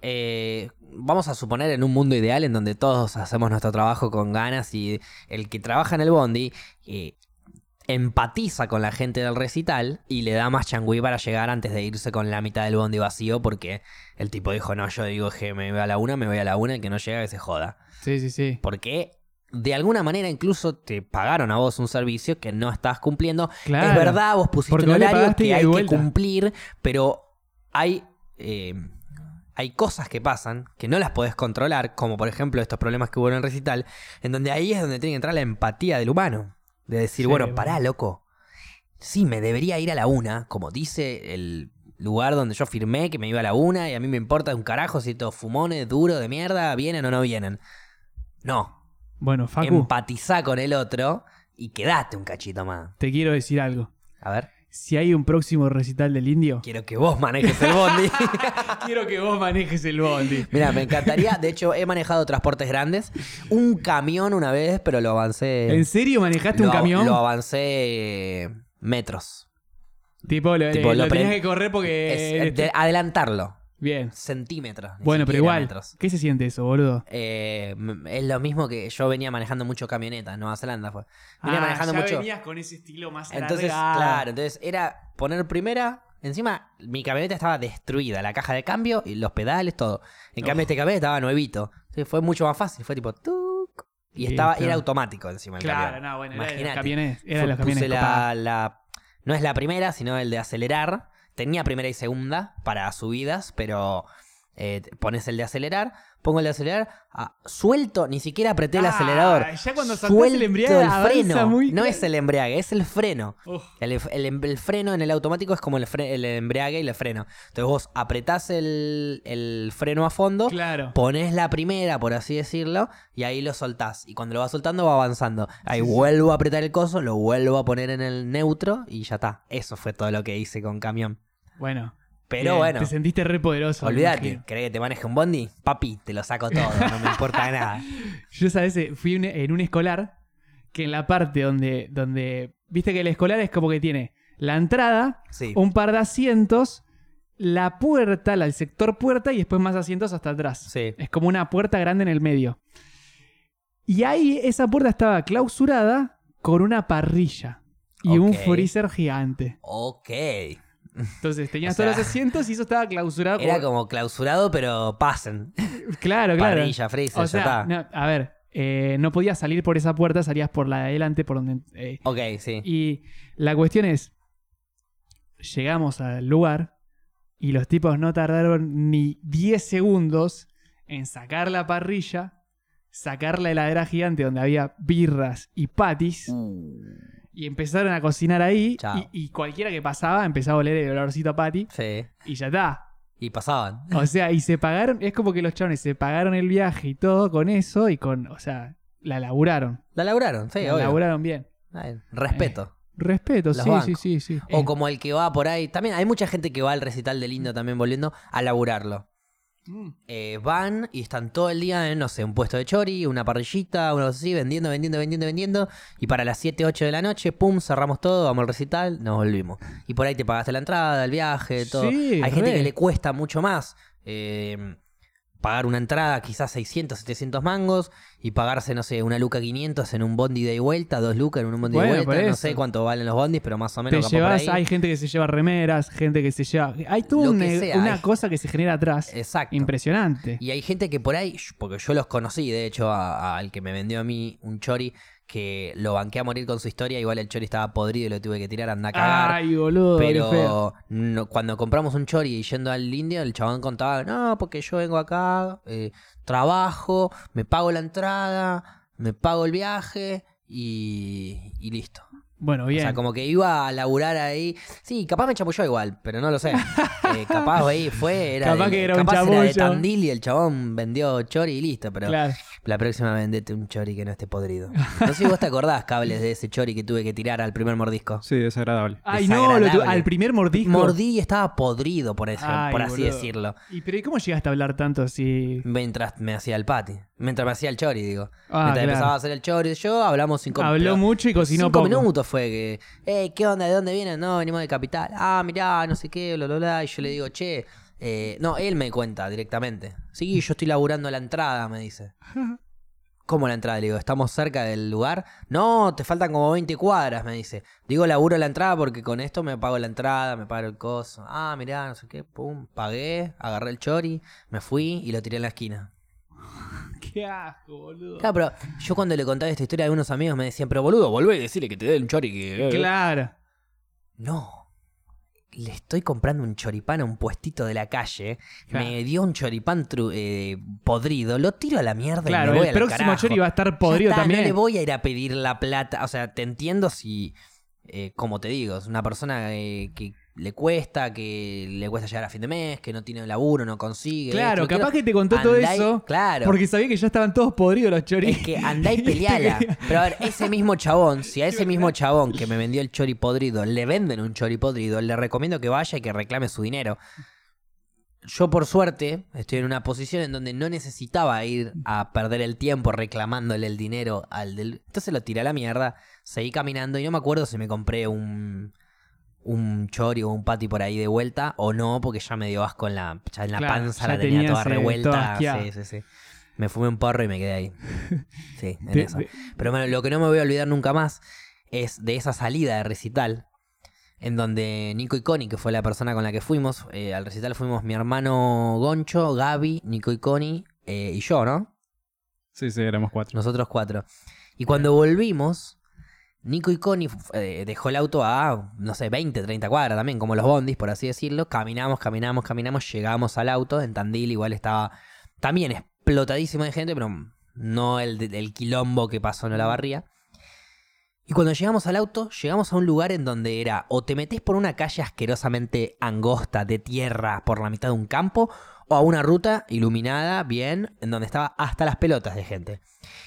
eh, vamos a suponer en un mundo ideal en donde todos hacemos nuestro trabajo con ganas y el que trabaja en el bondi eh, empatiza con la gente del recital y le da más changüí para llegar antes de irse con la mitad del bondi vacío porque el tipo dijo, no, yo digo que me voy a la una, me voy a la una, el que no llega que se joda. Sí, sí, sí. Porque de alguna manera incluso te pagaron a vos un servicio que no estás cumpliendo. Claro. Es verdad, vos pusiste un horario que y hay que cumplir, pero hay, eh, hay cosas que pasan que no las podés controlar, como por ejemplo estos problemas que hubo en el recital, en donde ahí es donde tiene que entrar la empatía del humano. De decir, Sí, bueno, bueno. pará, loco. Sí, me debería ir a la una, como dice el lugar donde yo firmé que me iba a la una y a mí me importa un carajo si estos fumones duros de mierda vienen o no vienen. No, Bueno, Facu, empatizá con el otro y quedate un cachito más. te quiero decir algo. A ver, Si hay un próximo recital del indio, quiero que vos manejes el bondi. quiero que vos manejes el bondi. Mira, me encantaría. De hecho, he manejado transportes grandes. Un camión una vez, pero lo avancé. ¿En serio manejaste un camión? Lo avancé eh, metros. tipo, lo, tipo, eh, lo lo tenías que correr porque... Es, de- adelantarlo. Bien. Centímetros. Bueno, pero igual, metros. ¿qué se siente eso, boludo? Eh, es lo mismo que yo venía manejando mucho camioneta. en Nueva Zelanda fue. Venía Ah, manejando ya mucho. venías con ese estilo más Entonces, claro, entonces era poner primera. Encima, mi camioneta estaba destruida, la caja de cambio y los pedales, todo. En cambio, este camioneta estaba nuevito. Entonces fue mucho más fácil. Fue tipo tuc. Y estaba, era automático encima el Claro, camión. no, bueno, era de los Imagínate. camiones. Era de los camiones la, la- No es la primera, sino el de acelerar. Tenía primera y segunda para subidas, pero eh, pones el de acelerar. Pongo el de acelerar. ah, suelto, ni siquiera apreté el Ah, acelerador. ya cuando Suelto el embriague, avanza freno. muy No es el embriague, es el freno. Uf. El, el em- el freno en el automático es como el, fre- el embriague y el freno. Entonces vos apretás el, el freno a fondo, Claro. pones la primera, por así decirlo, y ahí lo soltás. Y cuando lo vas soltando va avanzando. Ahí vuelvo a apretar el coso, lo vuelvo a poner en el neutro y ya está. Eso fue todo lo que hice con camión. Bueno. Pero bien, bueno, Te sentiste re poderoso. olvídate. ¿Querés que te maneje un bondi? Papi, te lo saco todo, no me importa nada. Yo, ¿sabes? Eh, Fui un- en un escolar que en la parte donde, donde. Viste que el escolar es como que tiene la entrada, Sí. un par de asientos, la puerta, el sector puerta y después más asientos hasta atrás. Sí. Es como una puerta grande en el medio. Y ahí esa puerta estaba clausurada con una parrilla y un freezer gigante. Ok. Entonces tenías O sea, todos los asientos y eso estaba clausurado. Era por- como clausurado, pero pasen. Claro, claro. Parrilla, freezer, O ya sea, está. no, a ver, eh, no podías salir por esa puerta, salías por la de adelante, por donde. eh, Ok, sí. y la cuestión es: llegamos al lugar y los tipos no tardaron ni 10 segundos en sacar la parrilla, sacar la heladera gigante donde había birras y patis. Y empezaron a cocinar ahí. Chao. Y, y cualquiera que pasaba empezaba a oler el olorcito a pati. Sí. Y ya está. Y pasaban. O sea, y se pagaron, es como que los chavales se pagaron el viaje y todo con eso y con, o sea, la laburaron. La laburaron, sí, la obvio. laburaron bien. Ay, Respeto. Respeto, Los sí, sí, sí, sí. O Eh, como el que va por ahí. También hay mucha gente que va al recital de lindo también volviendo a laburarlo. Mm, Eh, van y están todo el día en, no sé, un puesto de chori, una parrillita, uno así, vendiendo, vendiendo, vendiendo, vendiendo. Y para las 7, 8 de la noche, pum, cerramos todo, vamos al recital, nos volvimos. Y por ahí te pagaste la entrada, el viaje, todo. Sí, Hay gente re. que le cuesta mucho más. eh, pagar una entrada quizás 600, 700 mangos y pagarse, no sé, una luca 500 en un bondi de vuelta, dos lucas en un bondi Bueno, de vuelta, no sé cuánto valen los bondis, pero más o Te menos por llevas, ahí. hay gente que se lleva remeras, gente que se lleva. Hay toda una, que sea, una hay. cosa que se genera atrás. Exacto. Impresionante. Y hay gente que por ahí, porque yo los conocí, de hecho, al que me vendió a mí un chori, que lo banqué a morir con su historia, igual el chori estaba podrido y lo tuve que tirar, anda a cagar. Ay, boludo. Pero no- cuando compramos un chori y yendo al indio, el chabón contaba, no, porque yo vengo acá, eh, trabajo, me pago la entrada, me pago el viaje y, y listo. Bueno, bien. O sea, como que iba a laburar ahí. Sí, capaz me chamulló igual, pero no lo sé. Eh, capaz ahí fue, era, Capaz de, que era un capaz era de. Tandil y el chabón vendió chori y listo, pero Claro. La próxima vendete un chori que no esté podrido. No sé si vos te acordás, cables, de ese chori que tuve que tirar al primer mordisco. Sí, desagradable. Ay, no, lo tu- Desagradable. al primer mordisco. Mordí y estaba podrido, por, eso, Ay, por así boludo. decirlo. ¿Y pero ¿y cómo llegaste a hablar tanto así? Mientras me hacía el pati. Mientras me hacía el chori, digo. Ah, Mientras claro. empezaba a hacer el chori yo, hablamos cinco Habló pero mucho y cocinó cinco poco. minutos fue que, eh, ¿qué onda? ¿De dónde vienen? No, venimos de Capital. Ah, mirá, no sé qué, bla, bla, bla. Y yo le digo, che, eh, no, él me cuenta directamente. Sí, yo estoy laburando la entrada, me dice. ¿Cómo la entrada? Le digo, ¿estamos cerca del lugar? No, te faltan como 20 cuadras, me dice. Digo, laburo la entrada porque con esto me pago la entrada, me pago el coso. Ah, mirá, no sé qué, pum, pagué, agarré el chori, me fui y lo tiré en la esquina. Qué asco, boludo. Claro, pero yo cuando le contaba esta historia a algunos amigos me decían, pero boludo, volvé y decirle que te dé un chori que... Claro. No. Le estoy comprando un choripán a un puestito de la calle. Claro. Me dio un choripán tru- eh, podrido. Lo tiro a la mierda Claro, y me voy el al próximo carajo. chori va a estar podrido está, también. No le voy a ir a pedir la plata. O sea, te entiendo si, eh, como te digo, es una persona eh, que le cuesta, que le cuesta llegar a fin de mes, que no tiene laburo, no consigue. Claro, esto, capaz quiero- que te contó todo eso Claro. porque sabía que ya estaban todos podridos los choris. Es que andá y peleala. Pero a ver, ese mismo chabón, si a ese mismo chabón que me vendió el chori podrido le venden un chori podrido, le recomiendo que vaya y que reclame su dinero. Yo por suerte estoy en una posición en donde no necesitaba ir a perder el tiempo reclamándole el dinero al del... Entonces lo tiré a la mierda, seguí caminando y no me acuerdo si me compré un un chori o un patty por ahí de vuelta o no, porque ya me dio asco en la, ya en la Claro, panza, la tenía toda toda revuelta. sí, sí, sí. Me fumé un porro y me quedé ahí. Sí, en De- eso. de- Pero bueno, lo que no me voy a olvidar nunca más es de esa salida de recital, en donde Nico y Connie, que fue la persona con la que fuimos, eh, al recital fuimos mi hermano Goncho, Gaby, Nico y Connie eh, y yo, ¿no? Sí, sí, éramos cuatro. Nosotros cuatro. Y cuando volvimos, Nico y Connie eh, dejó el auto a, no sé, 20, 30 cuadras también, como los bondis, por así decirlo. Caminamos, caminamos, caminamos, llegamos al auto. En Tandil igual estaba también explotadísimo de gente, pero no el, el quilombo que pasó en la barría. Y cuando llegamos al auto, llegamos a un lugar en donde era o te metés por una calle asquerosamente angosta de tierra por la mitad de un campo, o a una ruta iluminada, bien, en donde estaba hasta las pelotas de gente.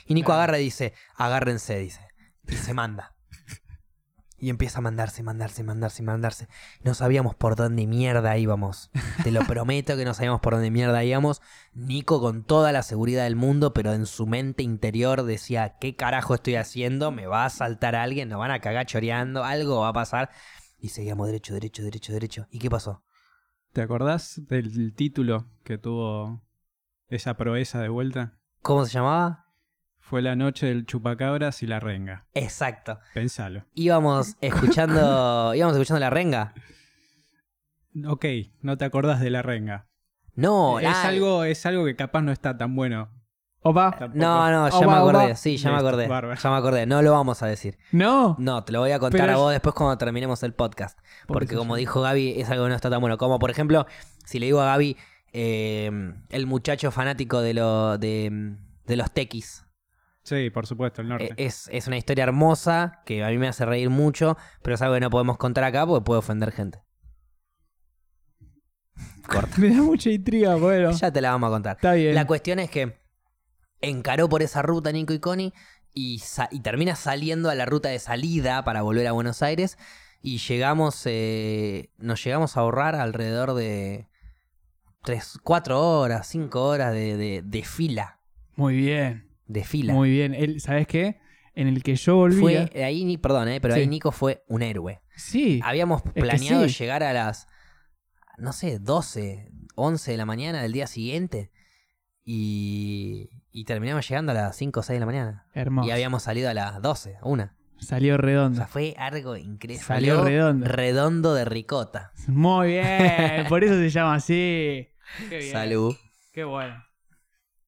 Y Nico agarra y dice, agárrense, dice. Y se manda. Y empieza a mandarse, mandarse, mandarse, mandarse. No sabíamos por dónde mierda íbamos. Te lo prometo que no sabíamos por dónde mierda íbamos. Nico con toda la seguridad del mundo, pero en su mente interior decía, ¿qué carajo estoy haciendo? ¿Me va a saltar alguien? ¿Nos van a cagar choreando? ¿Algo va a pasar? Y seguíamos derecho, derecho, derecho, derecho. ¿Y qué pasó? ¿Te acordás del título que tuvo esa proeza de vuelta? ¿Cómo se llamaba? Fue la noche del chupacabras y la renga. Exacto. Pensalo. Íbamos escuchando, íbamos escuchando la renga. Ok, no te acordás de la renga. No, es, la- algo, es algo que capaz no está tan bueno. Opa. Tampoco. No, no, ya Oba, me acordé. oba. Sí, ya me acordé. bárbaro. Ya me acordé. No lo vamos a decir. No. No, te lo voy a contar Pero a vos después cuando terminemos el podcast. Por Porque eso como dijo Gaby, es algo que no está tan bueno. Como por ejemplo, si le digo a Gaby, eh, el muchacho fanático de, lo, de, de los tequis. Sí, por supuesto, el norte. Eh, Es, es una historia hermosa que a mí me hace reír mucho, pero es algo que no podemos contar acá porque puede ofender gente. Corta. Me da mucha intriga, bueno. Ya te la vamos a contar. Está bien. La cuestión es que encaró por esa ruta Nico y Connie y, sa- y termina saliendo a la ruta de salida para volver a Buenos Aires y llegamos, eh, nos llegamos a ahorrar alrededor de 3, 4 horas, 5 horas de, de- de fila. Muy bien. De fila. Muy bien. Él, ¿Sabes qué? En el que yo volvía. Fue, ahí, ni- perdón, eh, pero Sí. ahí Nico fue un héroe. Sí. Habíamos planeado sí. llegar a las, no sé, 12, 11 de la mañana del día siguiente. Y, y terminamos llegando a las 5 o 6 de la mañana. Hermoso. Y habíamos salido a las 12, una. Salió O redondo. sea, fue algo increíble. Salió redondo. redondo de ricota. Muy bien. Por eso se llama así. Qué bien. Salud. Qué bueno.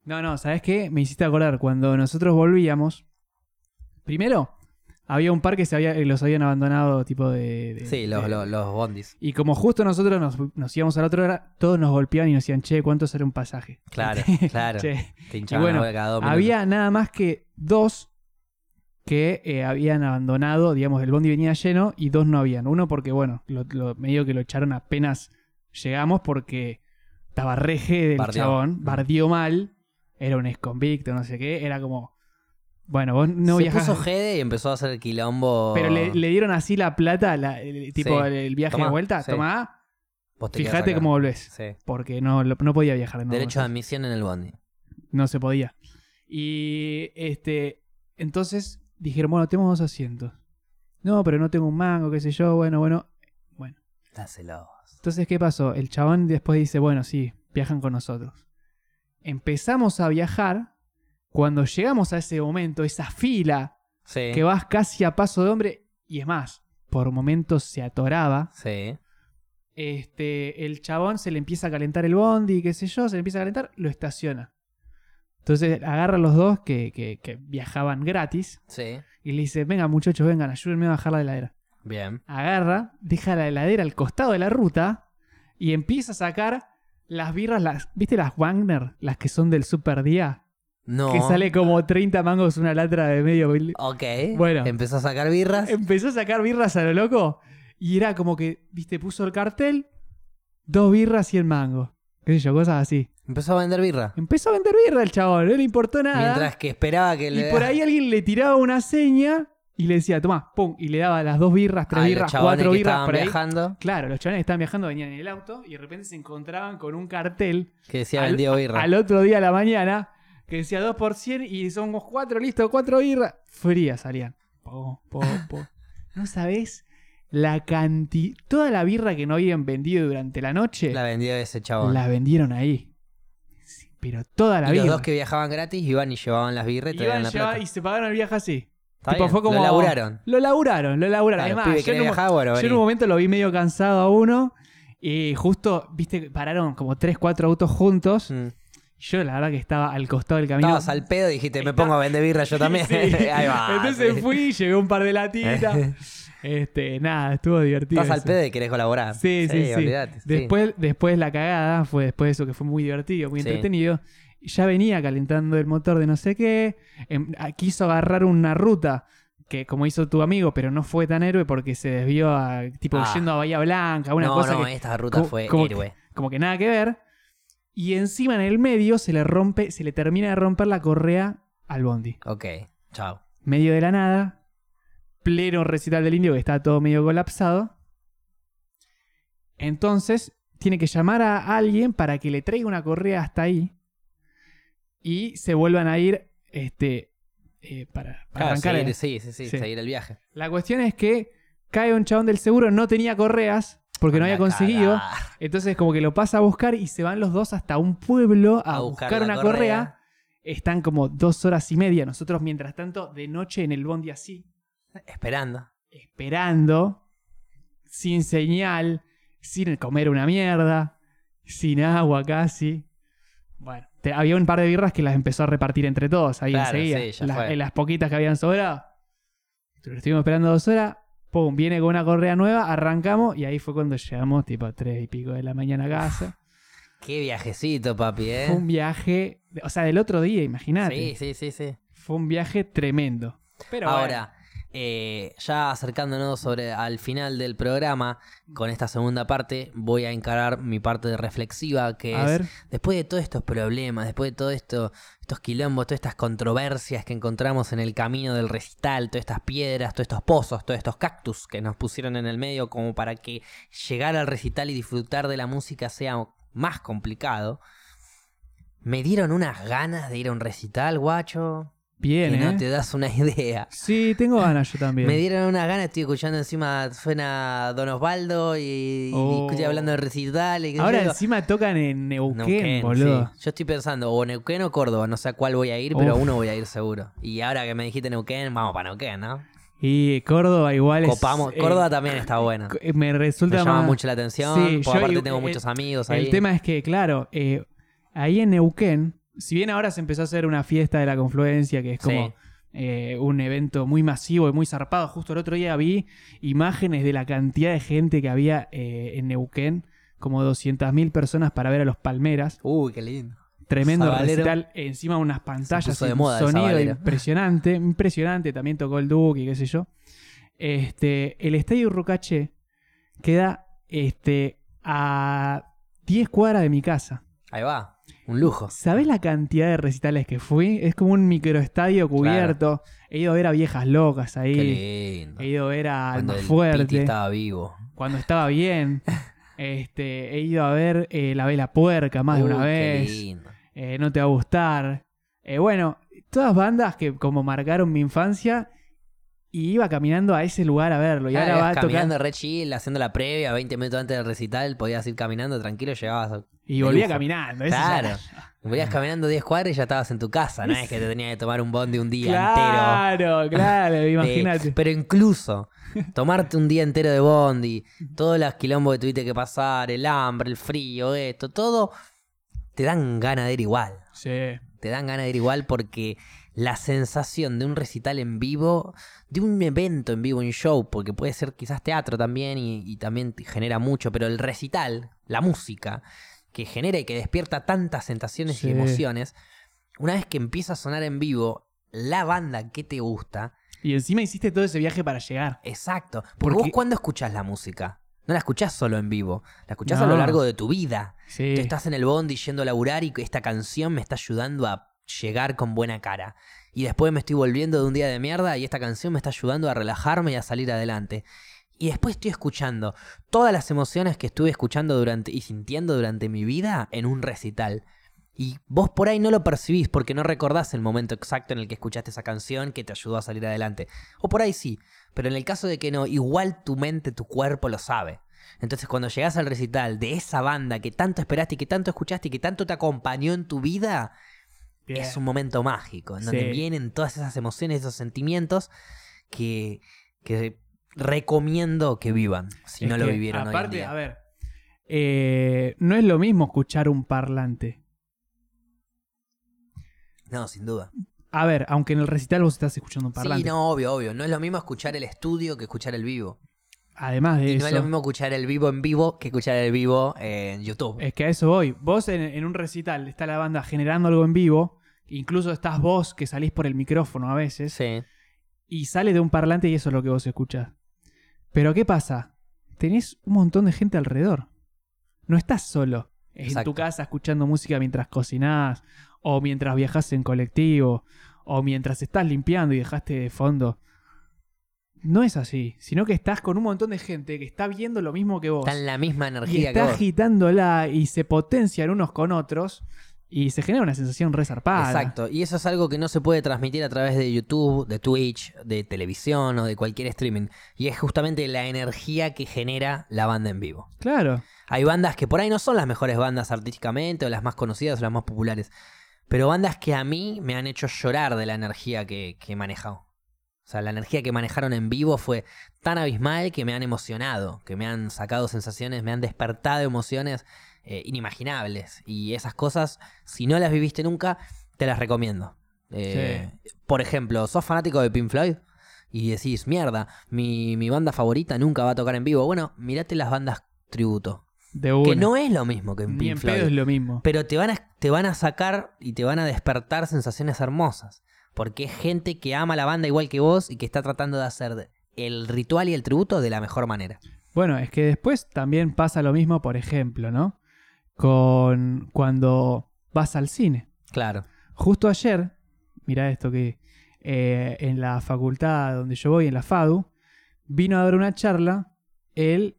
No, no, ¿sabes qué? Me hiciste acordar. Cuando nosotros volvíamos. Primero, había un par que se había, los habían abandonado, tipo de. de- Sí, los, de- los, los bondis. Y como justo nosotros nos, nos íbamos a la otra hora, todos nos golpeaban y nos decían, che, ¿cuánto sale un pasaje? Claro, claro. Che. Te Y bueno, cada dos había nada más que dos que eh, habían abandonado, digamos, el bondi venía lleno y dos no habían. Uno porque, bueno, lo, lo- medio que lo echaron apenas llegamos porque estaba reje del chabón, bardió mal, era un exconvicto, no sé qué, era como, bueno, vos no Se viajás. puso jede y empezó a hacer quilombo. Pero le, le dieron así la plata, la- el- tipo Sí. el, viaje Tomá, de vuelta, sí. tomá, fíjate cómo volvés. Sí. Porque no, lo- no podía viajar de. Derecho de admisión en el bondi. No se podía. Y este, entonces dijeron, bueno, tenemos dos asientos. No, pero no tengo un mango, qué sé yo, bueno, bueno. Bueno. Dáselo. Entonces, ¿qué pasó? El chabón después dice, bueno, sí, viajan con nosotros. Empezamos a viajar. Cuando llegamos a ese momento, esa fila, Sí. que vas casi a paso de hombre, y es más, por momentos se atoraba. Sí. Este, el chabón se le empieza a calentar el bondi, qué sé yo, se le empieza a calentar, lo estaciona. Entonces agarra a los dos que, que- que viajaban gratis Sí. y le dice, venga muchachos, vengan, ayúdenme a bajar la heladera. Bien. Agarra, deja la heladera al costado de la ruta y empieza a sacar las birras, las, ¿viste las Wagner? Las que son del Super Día, No. que sale como 30 mangos una latra de medio... Ok. Bueno. Empezó a sacar birras. Empezó a sacar birras a lo loco y era como que, viste, puso el cartel, dos birras y el mango. Qué sé yo, cosas así. Empezó a vender birra. Empezó a vender birra el chabón, no le importó nada. Mientras que esperaba que y le. por ahí alguien le tiraba una seña y le decía, tomá, pum, y le daba las dos birras, tres Ay, los birras, chabones cuatro que birras estaban por ahí. viajando. Claro, los chavales que estaban viajando venían en el auto y de repente se encontraban con un cartel Que decía al, vendido birra. al otro día a la mañana que decía 2 por 100 y somos cuatro, listo, cuatro birras. Frías salían. Po, po, po. No sabés la cantidad. Toda la birra que no habían vendido durante la noche La la, vendió ese chabón. vendieron ahí. Sí, pero toda la y los birra. dos que viajaban gratis iban y llevaban las birras y Iban, traían la llevaban plata. y se pagaron el viaje así. Está tipo, bien, fue como- Lo laburaron. Lo laburaron, lo laburaron. Claro, es más, pibe, yo, ¿querés en un, yo en momento lo vi medio cansado a uno. Y justo, viste, pararon como 3, 4 autos juntos. Mm. Yo la verdad que estaba al costado del camino. Estabas al pedo y dijiste, me Está- pongo a vender birra yo también. Sí. Ahí va. Entonces fui, llevé un par de latitas. este, nada, estuvo divertido. Estás al eso. pedo y querés colaborar. Sí, sí, sí. olvidate, sí. Después, después la cagada fue después de eso que fue muy divertido, muy entretenido. Ya venía calentando el motor de no sé qué. em, ah, quiso agarrar una ruta que como hizo tu amigo, pero no fue tan héroe porque se desvió a tipo Ah. yendo a Bahía Blanca, una no, cosa no, que esta ruta como- fue como héroe. como que nada que ver. Y encima en el medio se le rompe, se le termina de romper la correa al bondi. Ok, chao. Medio de la nada, pleno recital del indio que está todo medio colapsado. Entonces tiene que llamar a alguien para que le traiga una correa hasta ahí y se vuelvan a ir este, eh, para, para Claro, arrancar. seguir, el- sí, sí, sí, Sí. seguir el viaje. La cuestión es que cae un chabón del seguro, no tenía correas porque no había conseguido. Entonces como que lo pasa a buscar y se van los dos hasta un pueblo a, A buscar, una correa. correa. Están como dos horas y media. Nosotros mientras tanto de noche en el bondi así, Esperando. esperando, sin señal, sin comer una mierda, sin agua casi. Bueno, te- había un par de birras que las empezó a repartir entre todos ahí Claro, enseguida. sí, ya Las- en poquitas que habían sobrado. Lo estuvimos esperando dos horas. Pum, viene con una correa nueva, arrancamos y ahí fue cuando llegamos tipo a tres y pico de la mañana a casa. Qué viajecito, papi, ¿eh? Fue un viaje, o sea, del otro día, imagínate. Sí, sí, sí, sí. Fue un viaje tremendo. Pero Ahora, eh, ya acercándonos sobre al final del programa, con esta segunda parte, voy a encarar mi parte de reflexiva, que a es ver, después de todos estos problemas, después de todo esto, estos quilombos, todas estas controversias que encontramos en el camino del recital, todas estas piedras, todos estos pozos, todos estos cactus que nos pusieron en el medio como para que llegar al recital y disfrutar de la música sea más complicado. Me dieron unas ganas de ir a un recital, guacho. Bien, que ¿eh? no te das una idea. Sí, tengo ganas yo también. Me dieron unas ganas, estoy escuchando encima, suena Don Osvaldo y, y Oh. estoy hablando de recital. Y Ahora encima tocan en Neuquén, Neuquén, boludo. sí. Yo estoy pensando, o Neuquén o Córdoba, no sé a cuál voy a ir, pero a uno voy a ir seguro. Y ahora que me dijiste Neuquén, vamos para Neuquén, ¿no? Y Córdoba igual es... Copamos. eh, Córdoba también está buena. eh, me resulta Me llama más- mucho la atención, Sí, por yo aparte tengo eh, muchos amigos ahí. El tema es que, claro, ahí en Neuquén, si bien ahora se empezó a hacer una fiesta de la confluencia, que es como Sí. eh, un evento muy masivo y muy zarpado, justo el otro día vi imágenes de la cantidad de gente que había eh, en Neuquén, como 200.000 personas para ver a los Palmeras. Uy, qué lindo. Tremendo Sabalero. recital, encima unas pantallas de moda sonido impresionante, impresionante. También tocó el Duque y qué sé yo. Este, el Estadio Rucaché queda este, a 10 cuadras de mi casa. Ahí va, un lujo. ¿Sabés la cantidad de recitales que fui? Es como un microestadio cubierto. He ido a ver a Viejas Locas ahí. Qué lindo. He ido a ver a Cuando el Fuerte Piti estaba vivo. cuando estaba bien. Este, he ido a ver eh, La Vela Puerca más de una qué vez. lindo. Eh, no te va a gustar. Eh, bueno, todas bandas que como marcaron mi infancia y iba caminando a ese lugar a verlo. Y Ah, ahora va caminando tocar. re chill, haciendo la previa, 20 minutos antes del recital, podías ir caminando tranquilo, llegabas Y volvía lujo. caminando. eso ya- Claro. Volvías caminando 10 cuadras y ya estabas en tu casa, no es que te tenías que tomar un bondi un día Claro, claro, entero. imagínate. Pero incluso tomarte un día entero de bondi, todos los quilombos que tuviste que pasar, el hambre, el frío, esto, todo, te dan ganas de ir igual. Sí. Te dan ganas de ir igual porque la sensación de un recital en vivo, de un evento en vivo, un show, porque puede ser quizás teatro también y, y también genera mucho, pero el recital, la música, que genera y que despierta tantas sensaciones Sí. y emociones, una vez que empieza a sonar en vivo, la banda que te gusta, Y encima hiciste todo ese viaje para llegar. exacto. Porque, Porque- vos cuando escuchás la música, no la escuchás solo en vivo, la escuchás a lo largo de tu vida. Sí. Tú estás en el bondi yendo a laburar y esta canción me está ayudando a llegar con buena cara. Y después me estoy volviendo de un día de mierda y esta canción me está ayudando a relajarme y a salir adelante. Y después estoy escuchando todas las emociones que estuve escuchando durante y sintiendo durante mi vida en un recital. Y vos por ahí no lo percibís porque no recordás el momento exacto en el que escuchaste esa canción que te ayudó a salir adelante. O por ahí sí, pero en el caso de que no, igual tu mente, tu cuerpo lo sabe. Entonces cuando llegás al recital de esa banda que tanto esperaste y que tanto escuchaste y que tanto te acompañó en tu vida, Bien. es un momento mágico, en donde Sí. vienen todas esas emociones, esos sentimientos que, que recomiendo que vivan, si Es no lo vivieron hoy en Aparte, día. a ver, eh, no es lo mismo escuchar un parlante. No, sin duda. A ver, aunque en el recital vos estás escuchando un parlante. Sí, no, obvio, obvio. No es lo mismo escuchar el estudio que escuchar el vivo. Además de Y eso. no es lo mismo escuchar el vivo en vivo que escuchar el vivo en YouTube. Es que a eso voy. Vos en, en un recital está la banda generando algo en vivo. Incluso estás vos que salís por el micrófono a veces. Sí. Y sale de un parlante y eso es lo que vos escuchás. Pero ¿qué pasa? Tenés un montón de gente alrededor. No estás solo en tu casa escuchando música mientras cocinás. O mientras viajás en colectivo. O mientras estás limpiando y dejaste de fondo. No es así. Sino que estás con un montón de gente que está viendo lo mismo que vos. Está en la misma y energía que está vos. agitándola y se potencian unos con otros y se genera una sensación resarpada. Exacto, y eso es algo que no se puede transmitir a través de YouTube, de Twitch, de televisión o de cualquier streaming. Y es justamente la energía que genera la banda en vivo. Claro. Hay bandas que por ahí no son las mejores bandas artísticamente o las más conocidas o las más populares, pero bandas que a mí me han hecho llorar de la energía que, que he manejado. O sea, la energía que manejaron en vivo fue tan abismal que me han emocionado, que me han sacado sensaciones, me han despertado emociones eh, inimaginables. Y esas cosas, si no las viviste nunca, te las recomiendo. Eh, Por ejemplo, sos fanático de Pink Floyd y decís, mierda, mi, mi banda favorita nunca va a tocar en vivo. Bueno, mirate las bandas tributo. De. Que no es lo mismo que en Ni Pink en Floyd. pedo es lo mismo. Pero te van, a, te van a sacar y te van a despertar sensaciones hermosas. Porque es gente que ama la banda igual que vos y que está tratando de hacer el ritual y el tributo de la mejor manera. Bueno, es que después también pasa lo mismo, por ejemplo, ¿no? Con cuando vas al cine. Claro. Justo ayer, mira esto que eh, en la facultad donde yo voy, en la FADU, vino a dar una charla el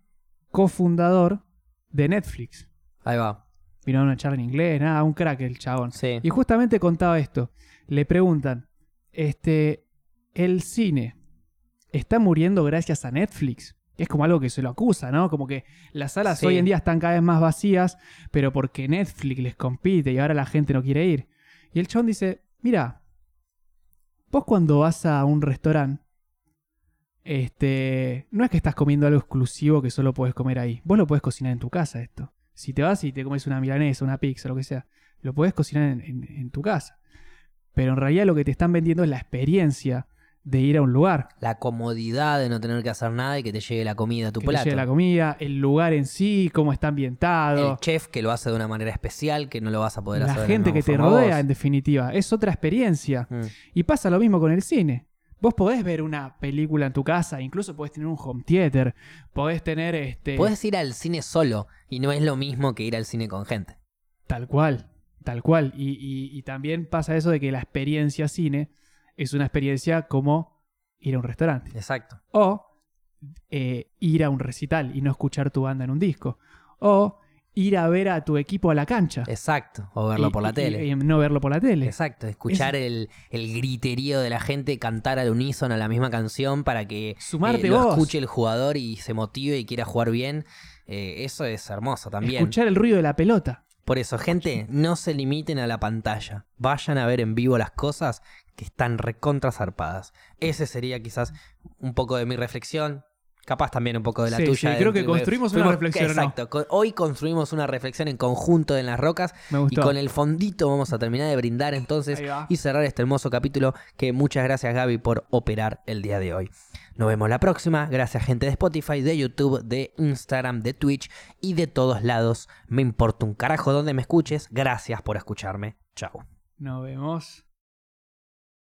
cofundador de Netflix. Ahí va. Vino a dar una charla en inglés, nada, un crack el chabón. Sí. Y justamente contaba esto. Le preguntan, este, el cine está muriendo gracias a Netflix. Es como algo que se lo acusa, ¿no? Como que las salas Sí. hoy en día están cada vez más vacías, pero porque Netflix les compite y ahora la gente no quiere ir. Y el chabón dice, mira, vos cuando vas a un restaurante, este, no es que estás comiendo algo exclusivo que solo puedes comer ahí. Vos lo puedes cocinar en tu casa esto. Si te vas y te comes una milanesa, una pizza, lo que sea, lo puedes cocinar en, en- en tu casa. Pero en realidad lo que te están vendiendo es la experiencia de ir a un lugar. La comodidad de no tener que hacer nada y que te llegue la comida a tu que te plato. llegue la comida, el lugar en sí, cómo está ambientado, El chef que lo hace de una manera especial que no lo vas a poder hacer la gente que te rodea, en definitiva. Es otra experiencia. Mm. Y pasa lo mismo con el cine. Vos podés ver una película en tu casa, incluso podés tener un home theater, podés tener este Puedes ir al cine solo y no es lo mismo que ir al cine con gente. tal cual, tal cual. Y, y- y también pasa eso de que la experiencia cine es una experiencia como ir a un restaurante. Exacto. O eh, ir a un recital y no escuchar tu banda en un disco. O ir a ver a tu equipo a la cancha. Exacto. O verlo y- por la y- tele. Y, no verlo por la tele. Exacto, escuchar el, el griterío de la gente cantar al unísono la misma canción para que eh, Sumarte lo vos. escuche el jugador y se motive y quiera jugar bien. Eh, eso es hermoso también. Escuchar el ruido de la pelota. Por eso, gente, no se limiten a la pantalla. Vayan a ver en vivo las cosas que están recontra zarpadas. Ese sería quizás un poco de mi reflexión. Capaz también un poco de la Sí, tuya. sí, creo que construimos una reflexión, ¿o no? Exacto. Co- Hoy construimos una reflexión en conjunto en las rocas. Me Y gustó. con el fondito vamos a terminar de brindar entonces y cerrar este hermoso capítulo. Que muchas gracias Gaby por operar el día de hoy. Nos vemos la próxima. Gracias gente de Spotify, de YouTube, de Instagram, de Twitch y de todos lados. Me importa un carajo donde me escuches. Gracias por escucharme. Chao. Nos vemos.